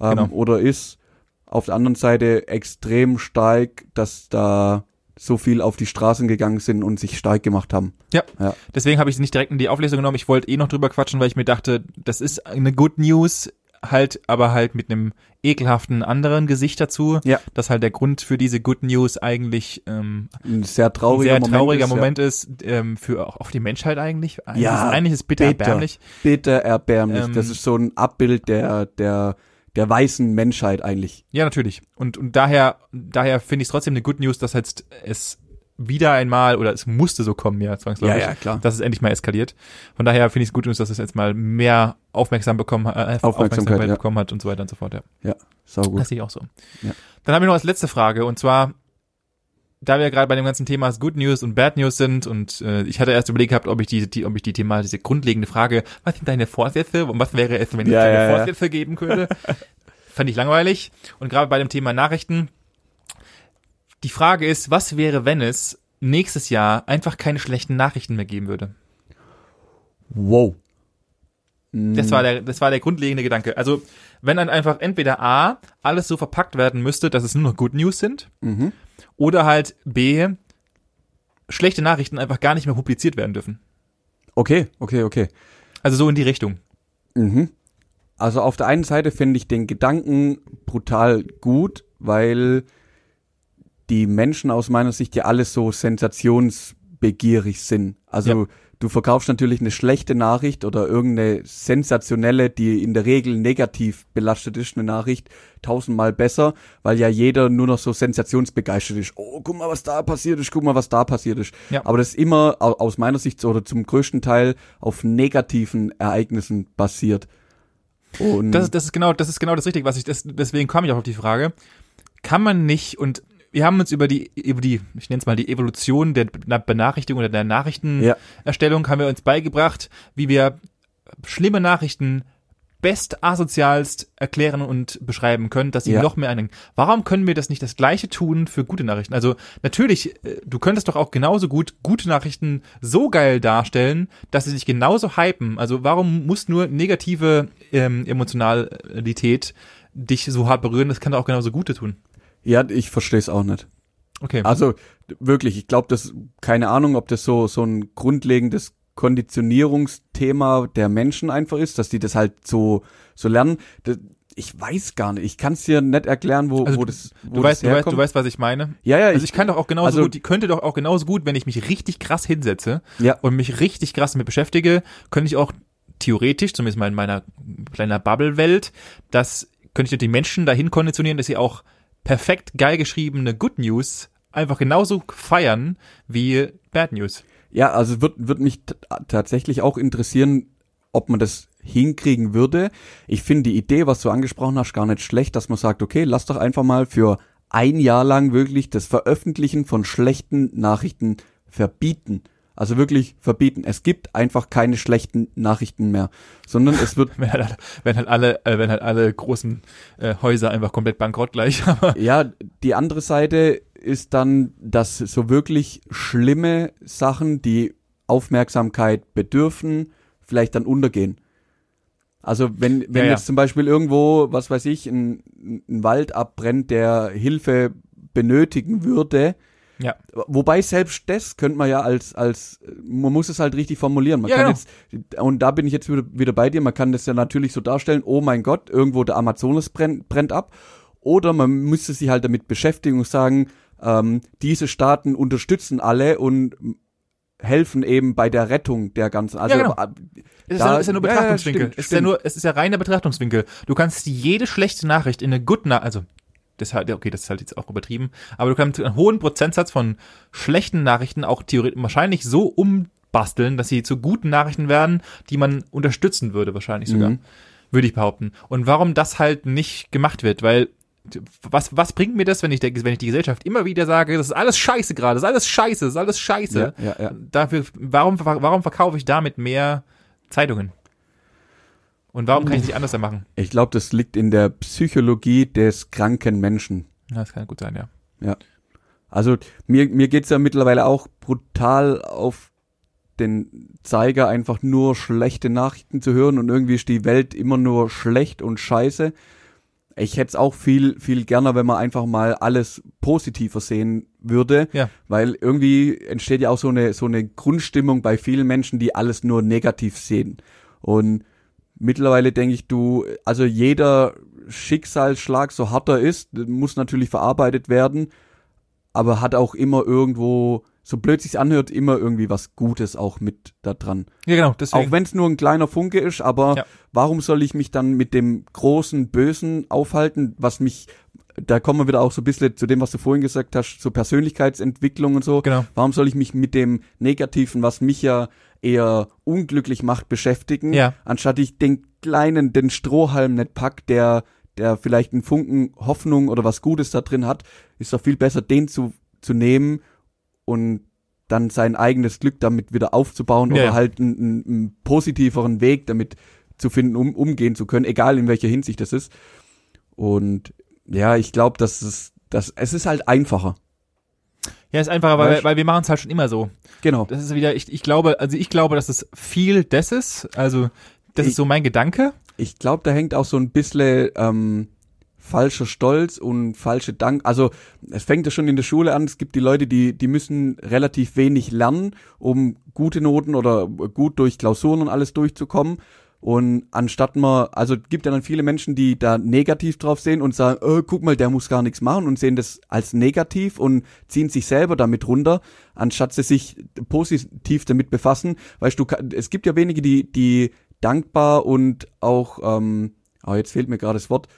Speaker 1: ähm,
Speaker 2: Genau.
Speaker 1: oder ist. Auf der anderen Seite extrem stark, dass da so viel auf die Straßen gegangen sind und sich stark gemacht haben.
Speaker 2: Ja.
Speaker 1: Ja.
Speaker 2: Deswegen habe ich es nicht direkt in die Auflesung genommen. Ich wollte eh noch drüber quatschen, weil ich mir dachte, das ist eine Good News, halt, aber halt mit einem ekelhaften anderen Gesicht dazu.
Speaker 1: Ja.
Speaker 2: Dass halt der Grund für diese Good News eigentlich ähm,
Speaker 1: Ein sehr
Speaker 2: ein
Speaker 1: trauriger
Speaker 2: sehr
Speaker 1: Moment.
Speaker 2: trauriger
Speaker 1: ist,
Speaker 2: Moment ist, ähm, für auch auf die Menschheit eigentlich. Eigentlich
Speaker 1: Ja,
Speaker 2: ist, eigentlich ist bitter,
Speaker 1: bitter.
Speaker 2: erbärmlich.
Speaker 1: Bitter erbärmlich.
Speaker 2: Ähm,
Speaker 1: das ist so ein Abbild der, der, der weißen Menschheit eigentlich.
Speaker 2: Ja, natürlich. Und, und daher, daher finde ich es trotzdem eine Good News, dass jetzt es wieder einmal, oder es musste so kommen, ja, zwangsläufig.
Speaker 1: Ja, ja, klar.
Speaker 2: Dass es endlich mal eskaliert. Von daher finde ich es gut, dass es jetzt mal mehr Aufmerksam bekommen, äh, Aufmerksamkeit,
Speaker 1: ja.
Speaker 2: bekommen hat und so weiter und so fort. Ja.
Speaker 1: Ja, sau gut.
Speaker 2: Das sehe ich auch so.
Speaker 1: Ja.
Speaker 2: Dann habe ich noch als letzte Frage und zwar, da wir gerade bei dem ganzen Thema Good News und Bad News sind und äh, ich hatte erst überlegt gehabt, ob ich die, die ob ich die Thema diese grundlegende Frage, was sind deine Vorsätze und was wäre es, wenn es
Speaker 1: Ja,
Speaker 2: deine
Speaker 1: ja, ja.
Speaker 2: Vorsätze geben könnte, fand ich langweilig und gerade bei dem Thema Nachrichten die Frage ist, was wäre, wenn es nächstes Jahr einfach keine schlechten Nachrichten mehr geben würde?
Speaker 1: Wow.
Speaker 2: Das war der, das war der grundlegende Gedanke. Also, wenn dann einfach entweder A, alles so verpackt werden müsste, dass es nur noch Good News sind,
Speaker 1: Mhm.
Speaker 2: oder halt B, schlechte Nachrichten einfach gar nicht mehr publiziert werden dürfen.
Speaker 1: Okay, okay, okay.
Speaker 2: Also so in die Richtung.
Speaker 1: Mhm. Also auf der einen Seite finde ich den Gedanken brutal gut, weil die Menschen aus meiner Sicht ja alles so sensationsbegierig sind. Also
Speaker 2: Ja.
Speaker 1: Du verkaufst natürlich eine schlechte Nachricht oder irgendeine sensationelle, die in der Regel negativ belastet ist, eine Nachricht tausendmal besser, weil ja jeder nur noch so sensationsbegeistert ist. Oh, guck mal, was da passiert ist, guck mal, was da passiert ist.
Speaker 2: Ja.
Speaker 1: Aber das ist immer au- aus meiner Sicht oder zum größten Teil auf negativen Ereignissen basiert. Und
Speaker 2: Das, ist- das ist genau, das ist genau das Richtige, was ich, das, deswegen kam ich auch auf die Frage. Kann man nicht, und wir haben uns über die, über die, ich nenne es mal die Evolution der Benachrichtigung oder der Nachrichtenerstellung, haben wir uns beigebracht, wie wir schlimme Nachrichten best asozialst erklären und beschreiben können, dass sie
Speaker 1: Ja.
Speaker 2: noch mehr einen. Warum können wir das nicht das gleiche tun für gute Nachrichten? Also natürlich, äh, du könntest doch auch genauso gut gute Nachrichten so geil darstellen, dass sie sich genauso hypen. Also warum muss nur negative ähm, Emotionalität dich so hart berühren? Das kann doch auch genauso gute tun.
Speaker 1: Ja, ich verstehe es auch nicht.
Speaker 2: Okay.
Speaker 1: Also wirklich, ich glaube, das keine Ahnung, ob das so so ein grundlegendes Konditionierungsthema der Menschen einfach ist, dass die das halt so so lernen. Das, ich weiß gar nicht. Ich kann es dir nicht erklären, wo,
Speaker 2: Also
Speaker 1: wo das wo
Speaker 2: du weißt,
Speaker 1: das
Speaker 2: du weißt,
Speaker 1: herkommt.
Speaker 2: du weißt, was ich meine.
Speaker 1: ja, ja,
Speaker 2: Also ich kann doch auch genauso
Speaker 1: also-
Speaker 2: gut, ich könnte doch auch genauso gut, wenn ich mich richtig krass hinsetze
Speaker 1: ja,
Speaker 2: und mich richtig krass damit beschäftige, könnte ich auch theoretisch, zumindest mal in meiner kleiner Bubble-Welt, das könnte ich die Menschen dahin konditionieren, dass sie auch perfekt geil geschriebene Good News einfach genauso feiern wie Bad News.
Speaker 1: ja, also wird wird mich tatsächlich auch interessieren, ob man das hinkriegen würde. Ich finde die Idee, was du angesprochen hast, gar nicht schlecht, dass man sagt, okay, lass doch einfach mal für ein Jahr lang wirklich das Veröffentlichen von schlechten Nachrichten verbieten. Also wirklich verbieten. Es gibt einfach keine schlechten Nachrichten mehr, sondern es wird
Speaker 2: Wenn halt, wenn halt alle, äh, wenn halt alle großen äh, Häuser einfach komplett bankrott gleich.
Speaker 1: Ja, die andere Seite ist dann, dass so wirklich schlimme Sachen, die Aufmerksamkeit bedürfen, vielleicht dann untergehen. Also wenn, wenn
Speaker 2: Ja, ja.
Speaker 1: jetzt zum Beispiel irgendwo, was weiß ich, ein, ein Wald abbrennt, der Hilfe benötigen würde,
Speaker 2: ja,
Speaker 1: Wobei selbst das könnte man ja als, als, man muss es halt richtig formulieren. Man
Speaker 2: Ja,
Speaker 1: kann
Speaker 2: genau.
Speaker 1: jetzt, und da bin ich jetzt wieder, wieder bei dir, man kann das ja natürlich so darstellen, oh mein Gott, irgendwo der Amazonas brennt, brennt ab. Oder man müsste sich halt damit beschäftigen und sagen, ähm, diese Staaten unterstützen alle und helfen eben bei der Rettung der ganzen. Also
Speaker 2: genau.
Speaker 1: äh,
Speaker 2: Es ist,
Speaker 1: Da-
Speaker 2: ja, ist ja nur
Speaker 1: ja, ja,
Speaker 2: Betrachtungswinkel.
Speaker 1: stimmt,
Speaker 2: es ist ja
Speaker 1: stimmt.
Speaker 2: nur, es ist ja reiner Betrachtungswinkel. Du kannst jede schlechte Nachricht in eine Good Nachricht, also das halt, okay, das ist halt jetzt auch übertrieben, aber du kannst einen hohen Prozentsatz von schlechten Nachrichten auch theoretisch wahrscheinlich so umbasteln, dass sie zu guten Nachrichten werden, die man unterstützen würde, wahrscheinlich sogar.
Speaker 1: Mhm.
Speaker 2: Würde ich behaupten. Und warum das halt nicht gemacht wird, weil was, was bringt mir das, wenn ich, der, wenn ich die Gesellschaft immer wieder sage, das ist alles scheiße gerade, das ist alles scheiße, das ist alles scheiße.
Speaker 1: Ja, ja, ja.
Speaker 2: Dafür, warum, warum verkaufe ich damit mehr Zeitungen? Und warum kann ich es nicht anders machen?
Speaker 1: ich glaube, das liegt in der Psychologie des kranken Menschen.
Speaker 2: Ja, das kann gut sein, ja.
Speaker 1: Also mir, mir geht's ja mittlerweile auch brutal auf den Zeiger, einfach nur schlechte Nachrichten zu hören und irgendwie ist die Welt immer nur schlecht und scheiße. Ich hätte es auch viel, viel gerne, wenn man einfach mal alles positiver sehen würde,
Speaker 2: Ja.
Speaker 1: weil irgendwie entsteht ja auch so eine, so eine Grundstimmung bei vielen Menschen, die alles nur negativ sehen. Und mittlerweile denke ich, du, also jeder Schicksalsschlag, so hart er ist, muss natürlich verarbeitet werden, aber hat auch immer irgendwo, so blöd sich's anhört, immer irgendwie was Gutes auch mit da dran.
Speaker 2: Ja, genau, deswegen.
Speaker 1: Auch wenn es nur ein kleiner Funke ist, aber
Speaker 2: Ja.
Speaker 1: warum soll ich mich dann mit dem großen Bösen aufhalten, was mich, da kommen wir wieder auch so ein bisschen zu dem, was du vorhin gesagt hast, so Persönlichkeitsentwicklung und so.
Speaker 2: Genau.
Speaker 1: Warum soll ich mich mit dem Negativen, was mich ja eher unglücklich macht, beschäftigen,
Speaker 2: Ja.
Speaker 1: anstatt ich den kleinen, den Strohhalm nicht pack, der, der vielleicht einen Funken Hoffnung oder was Gutes da drin hat, ist doch viel besser, den zu, zu nehmen und dann sein eigenes Glück damit wieder aufzubauen
Speaker 2: Ja,
Speaker 1: oder halt einen, einen, einen positiveren Weg damit zu finden, um umgehen zu können, egal in welcher Hinsicht das ist. Und ja, ich glaube, dass es, dass es ist halt einfacher.
Speaker 2: Ja, ist einfacher, weil, weil wir machen es halt schon immer so.
Speaker 1: Genau.
Speaker 2: Das ist wieder, ich, ich glaube, also ich glaube, dass es viel das ist. Also, das
Speaker 1: Ich-
Speaker 2: ist so mein Gedanke.
Speaker 1: Ich glaube, da hängt auch so ein bisschen ähm, falscher Stolz und falsche Dank. Also es fängt ja schon in der Schule an. Es gibt die Leute, die die müssen relativ wenig lernen, um gute Noten oder gut durch Klausuren und alles durchzukommen. Und anstatt man, also gibt ja dann viele Menschen, die da negativ drauf sehen und sagen, äh, guck mal, der muss gar nichts machen und sehen das als negativ und ziehen sich selber damit runter, anstatt sie sich positiv damit befassen. Weißt du, es gibt ja wenige, die, die dankbar und auch, ähm, oh, jetzt fehlt mir gerade das Wort,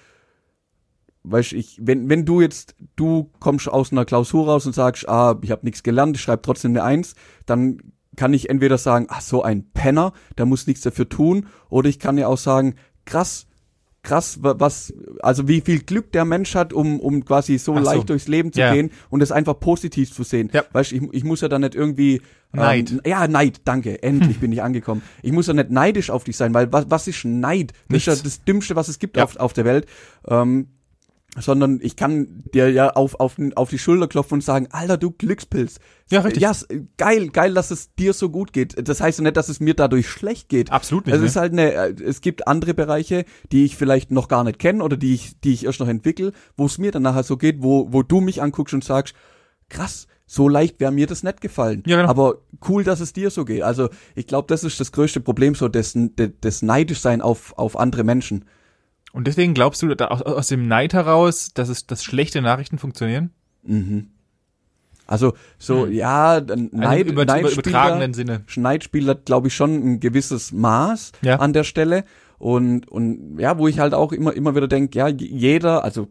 Speaker 1: weißt ich, wenn, wenn du jetzt, du kommst aus einer Klausur raus und sagst, ah, ich habe nichts gelernt, ich schreibe trotzdem eine Eins, dann kann ich entweder sagen, ach so ein Penner, der muss nichts dafür tun, oder ich kann ja auch sagen, krass, krass, wa- was, also wie viel Glück der Mensch hat, um, um quasi so,
Speaker 2: so.
Speaker 1: leicht durchs Leben zu
Speaker 2: Ja.
Speaker 1: gehen und es einfach positiv zu sehen.
Speaker 2: Ja.
Speaker 1: Weißt ich, ich muss ja dann nicht irgendwie
Speaker 2: Neid.
Speaker 1: Ähm, ja, Neid, danke. Endlich bin ich angekommen. Ich muss ja nicht neidisch auf dich sein, weil was, was ist Neid? Das ist ja
Speaker 2: Nichts.
Speaker 1: das Dümmste, was es gibt
Speaker 2: Ja.
Speaker 1: auf, auf der Welt. Ähm, sondern ich kann dir ja auf, auf, auf die Schulter klopfen und sagen, Alter, du Glückspilz.
Speaker 2: Ja, richtig.
Speaker 1: Ja, geil, geil, dass es dir so gut geht. Das heißt ja nicht, dass es mir dadurch schlecht geht.
Speaker 2: Absolut nicht.
Speaker 1: Es
Speaker 2: ne?
Speaker 1: ist halt eine, äh, es gibt andere Bereiche, die ich vielleicht noch gar nicht kenne oder die ich, die ich erst noch entwickle, wo es mir dann nachher so geht, wo, wo du mich anguckst und sagst, krass, so leicht wäre mir das nicht gefallen.
Speaker 2: Ja, genau.
Speaker 1: Aber cool, dass es dir so geht. Also ich glaube, das ist das größte Problem, so das, das Neidischsein auf, auf andere Menschen.
Speaker 2: Und deswegen glaubst du da aus, aus dem Neid heraus, dass es, dass schlechte Nachrichten funktionieren?
Speaker 1: Mhm. Also so,
Speaker 2: Hm.
Speaker 1: ja, dann
Speaker 2: Also
Speaker 1: Neid,
Speaker 2: über, über
Speaker 1: Neidspieler-
Speaker 2: übertragenen Sinne.
Speaker 1: Schneid spielt, glaube ich, schon ein gewisses Maß
Speaker 2: Ja.
Speaker 1: an der Stelle. Und, und ja, wo ich halt auch immer, immer wieder denke, ja, jeder, also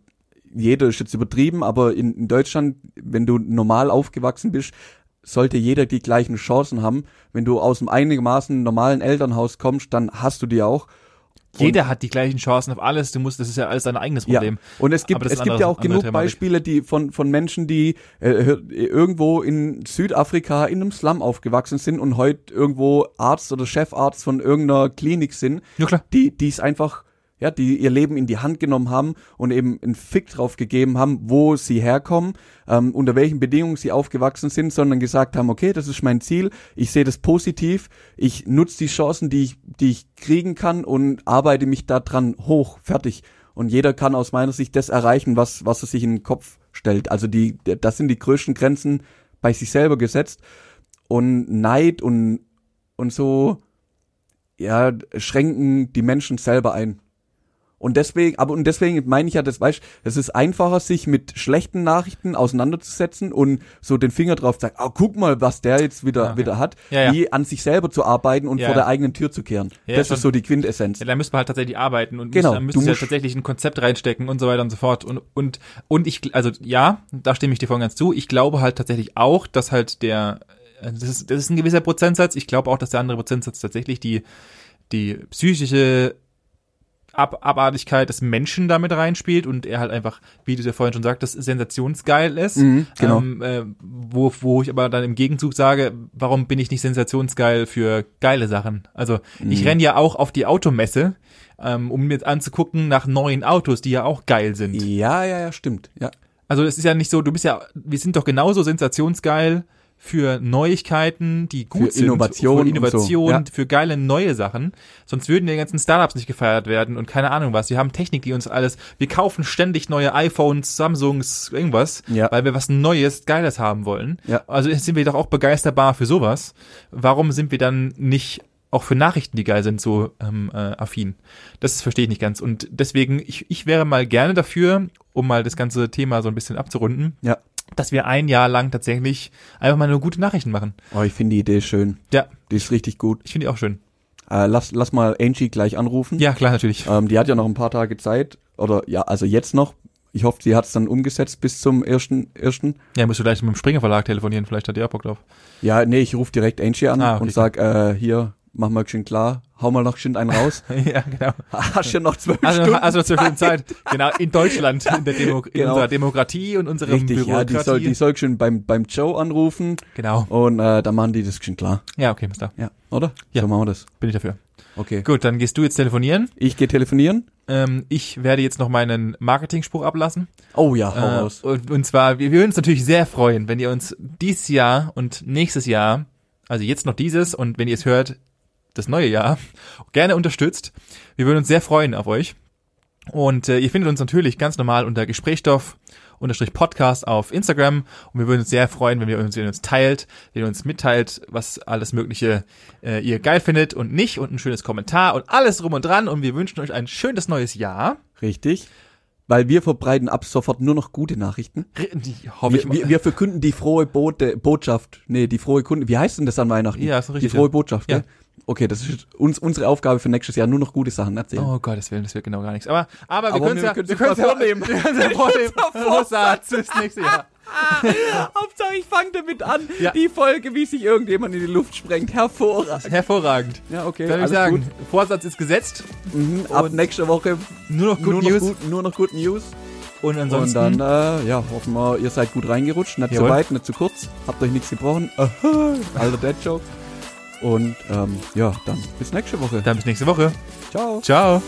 Speaker 1: jeder ist jetzt übertrieben, aber in, in Deutschland, wenn du normal aufgewachsen bist, sollte jeder die gleichen Chancen haben. Wenn du aus einem einigermaßen normalen Elternhaus kommst, dann hast du die auch.
Speaker 2: Jeder hat die gleichen Chancen auf alles. Du musst, das ist ja alles dein eigenes Problem.
Speaker 1: Ja. Und es gibt, es gibt ja auch genug
Speaker 2: Thematik.
Speaker 1: Beispiele, die von, von Menschen, die äh, irgendwo in Südafrika in einem Slum aufgewachsen sind und heute irgendwo Arzt oder Chefarzt von irgendeiner Klinik sind,
Speaker 2: Ja, klar.
Speaker 1: die, die es einfach, ja, die ihr Leben in die Hand genommen haben und eben einen Fick drauf gegeben haben, wo sie herkommen, ähm, unter welchen Bedingungen sie aufgewachsen sind, sondern gesagt haben, okay, das ist mein Ziel, ich sehe das positiv, ich nutze die Chancen, die ich, die ich kriegen kann und arbeite mich da dran hoch, fertig. Und jeder kann aus meiner Sicht das erreichen, was, was er sich in den Kopf stellt. Also die, das sind die größten Grenzen bei sich selber gesetzt. Und Neid und, und so, ja, schränken die Menschen selber ein. Und deswegen, aber und deswegen meine ich ja, das weißt, es ist einfacher, sich mit schlechten Nachrichten auseinanderzusetzen und so den Finger drauf zu sagen, oh, guck mal, was der jetzt wieder,
Speaker 2: Ja,
Speaker 1: wieder hat,
Speaker 2: Ja,
Speaker 1: wie an sich selber zu arbeiten und vor der eigenen Tür zu kehren.
Speaker 2: Ja,
Speaker 1: das
Speaker 2: schon.
Speaker 1: ist so die Quintessenz.
Speaker 2: Ja, da müsste man halt tatsächlich arbeiten und
Speaker 1: Genau,
Speaker 2: müsste, müsste ja tatsächlich ein Konzept reinstecken und so weiter und so fort. Und, und, und ich, also ja, da stimme ich dir voll ganz zu. Ich glaube halt tatsächlich auch, dass halt der, äh, das ist, das ist ein gewisser Prozentsatz. Ich glaube auch, dass der andere Prozentsatz tatsächlich die, die psychische Ab Abartigkeit des Menschen damit reinspielt und er halt einfach, wie du ja vorhin schon sagtest, sensationsgeil ist.
Speaker 1: Mhm, genau.
Speaker 2: Ähm, äh, wo, wo ich aber dann im Gegenzug sage, warum bin ich nicht sensationsgeil für geile Sachen? Also
Speaker 1: Mhm.
Speaker 2: ich renn ja auch auf die Automesse, ähm, um mir anzugucken nach neuen Autos, die ja auch geil sind.
Speaker 1: Ja, ja, ja, stimmt. Ja.
Speaker 2: Also es ist ja nicht so, du bist ja, wir sind doch genauso sensationsgeil für Neuigkeiten, die gut
Speaker 1: Für
Speaker 2: sind,
Speaker 1: Innovation
Speaker 2: für
Speaker 1: und so,
Speaker 2: Innovation,
Speaker 1: ja.
Speaker 2: für geile neue Sachen. Sonst würden die ganzen Startups nicht gefeiert werden und keine Ahnung was. Wir haben Technik, die uns alles, wir kaufen ständig neue iPhones, Samsungs, irgendwas,
Speaker 1: Ja.
Speaker 2: weil wir was Neues, Geiles haben wollen.
Speaker 1: Ja.
Speaker 2: Also sind wir doch auch begeisterbar für sowas. Warum sind wir dann nicht auch für Nachrichten, die geil sind, so ähm, äh, affin? Das verstehe ich nicht ganz. Und deswegen, ich, ich wäre mal gerne dafür, um mal das ganze Thema so ein bisschen abzurunden,
Speaker 1: Ja.
Speaker 2: Dass wir ein Jahr lang tatsächlich einfach mal nur gute Nachrichten machen.
Speaker 1: Oh, ich finde die Idee schön.
Speaker 2: Ja,
Speaker 1: Die ist richtig gut.
Speaker 2: ich finde die auch schön.
Speaker 1: Äh, lass, lass mal Angie gleich anrufen.
Speaker 2: Ja, klar, natürlich.
Speaker 1: Ähm, die hat ja noch ein paar Tage Zeit. Oder ja, also jetzt noch. Ich hoffe, sie hat es dann umgesetzt bis zum ersten, ersten.
Speaker 2: Ja, musst du gleich mit dem Springer Verlag telefonieren, vielleicht hat die auch Bock drauf.
Speaker 1: Ja, nee, ich rufe direkt Angie an
Speaker 2: Ah, okay,
Speaker 1: und sag, äh, hier, mach mal schön klar, hau mal noch schön einen raus.
Speaker 2: ja, genau.
Speaker 1: Hast ja noch zwölf
Speaker 2: Also,
Speaker 1: Stunden.
Speaker 2: also zur schönen Zeit. Genau, in Deutschland, in der Demo in
Speaker 1: Genau.
Speaker 2: unserer Demokratie und unserem
Speaker 1: Richtig, ja,
Speaker 2: Bürokratie.
Speaker 1: die soll, die soll schön beim, beim Joe anrufen
Speaker 2: genau.
Speaker 1: und äh, dann machen die das schön klar.
Speaker 2: Ja, okay, Mister.
Speaker 1: Ja, oder?
Speaker 2: Ja.
Speaker 1: So machen wir das.
Speaker 2: Bin ich dafür.
Speaker 1: Okay.
Speaker 2: Gut, dann gehst du jetzt telefonieren.
Speaker 1: Ich gehe telefonieren.
Speaker 2: Ähm, ich werde jetzt noch meinen Marketing-Spruch ablassen.
Speaker 1: Oh ja, hau
Speaker 2: Äh,
Speaker 1: raus.
Speaker 2: und, und zwar, wir wir würden uns natürlich sehr freuen, wenn ihr uns dieses Jahr und nächstes Jahr, also jetzt noch dieses und wenn ihr es hört, das neue Jahr, gerne unterstützt. Wir würden uns sehr freuen auf euch. Und äh, ihr findet uns natürlich ganz normal unter Gesprächsstoff unterstrich Podcast auf Instagram und wir würden uns sehr freuen, wenn ihr uns, wenn ihr uns teilt, wenn ihr uns mitteilt, was alles Mögliche äh, ihr geil findet und nicht und ein schönes Kommentar und alles drum und dran und wir wünschen euch ein schönes neues Jahr.
Speaker 1: Richtig. Weil wir verbreiten ab sofort nur noch gute Nachrichten.
Speaker 2: Die hoffe
Speaker 1: Wir, wir, wir verkünden die frohe Bote, Botschaft. Nee, die frohe Kunde. Wie heißt denn das an Weihnachten?
Speaker 2: Ja, ist richtig,
Speaker 1: Die frohe. Botschaft,
Speaker 2: Ja.
Speaker 1: ja. Okay, das ist uns unsere Aufgabe für nächstes Jahr, nur noch gute Sachen erzählen.
Speaker 2: Oh Gottes Willen, das wird genau gar nichts. Aber, aber wir
Speaker 1: Aber
Speaker 2: können es
Speaker 1: wir
Speaker 2: ja, wir
Speaker 1: mal
Speaker 2: können's ja
Speaker 1: vornehmen.
Speaker 2: Wir können's ja vornehmen. Vorsatz fürs nächste Jahr.
Speaker 1: Hauptsache, ich fange damit an,
Speaker 2: Ja.
Speaker 1: die Folge, wie sich irgendjemand in die Luft sprengt. Hervorragend.
Speaker 2: Hervorragend.
Speaker 1: Ja, okay,
Speaker 2: Dann würde ich sagen, Vorsatz ist gesetzt.
Speaker 1: gut. Mhm, ab
Speaker 2: Und
Speaker 1: nächste Woche
Speaker 2: Nur noch Good
Speaker 1: nur,
Speaker 2: News.
Speaker 1: Noch gut, nur noch Good News.
Speaker 2: Und ansonsten.
Speaker 1: Und dann, äh, ja, hoffen wir, ihr seid gut reingerutscht. Nicht
Speaker 2: Jawohl.
Speaker 1: zu weit, nicht zu kurz. Habt euch nichts gebrochen. Alter Dad-Joke. Und ähm, ja, dann bis nächste Woche.
Speaker 2: Dann bis nächste Woche.
Speaker 1: Ciao.
Speaker 2: Ciao.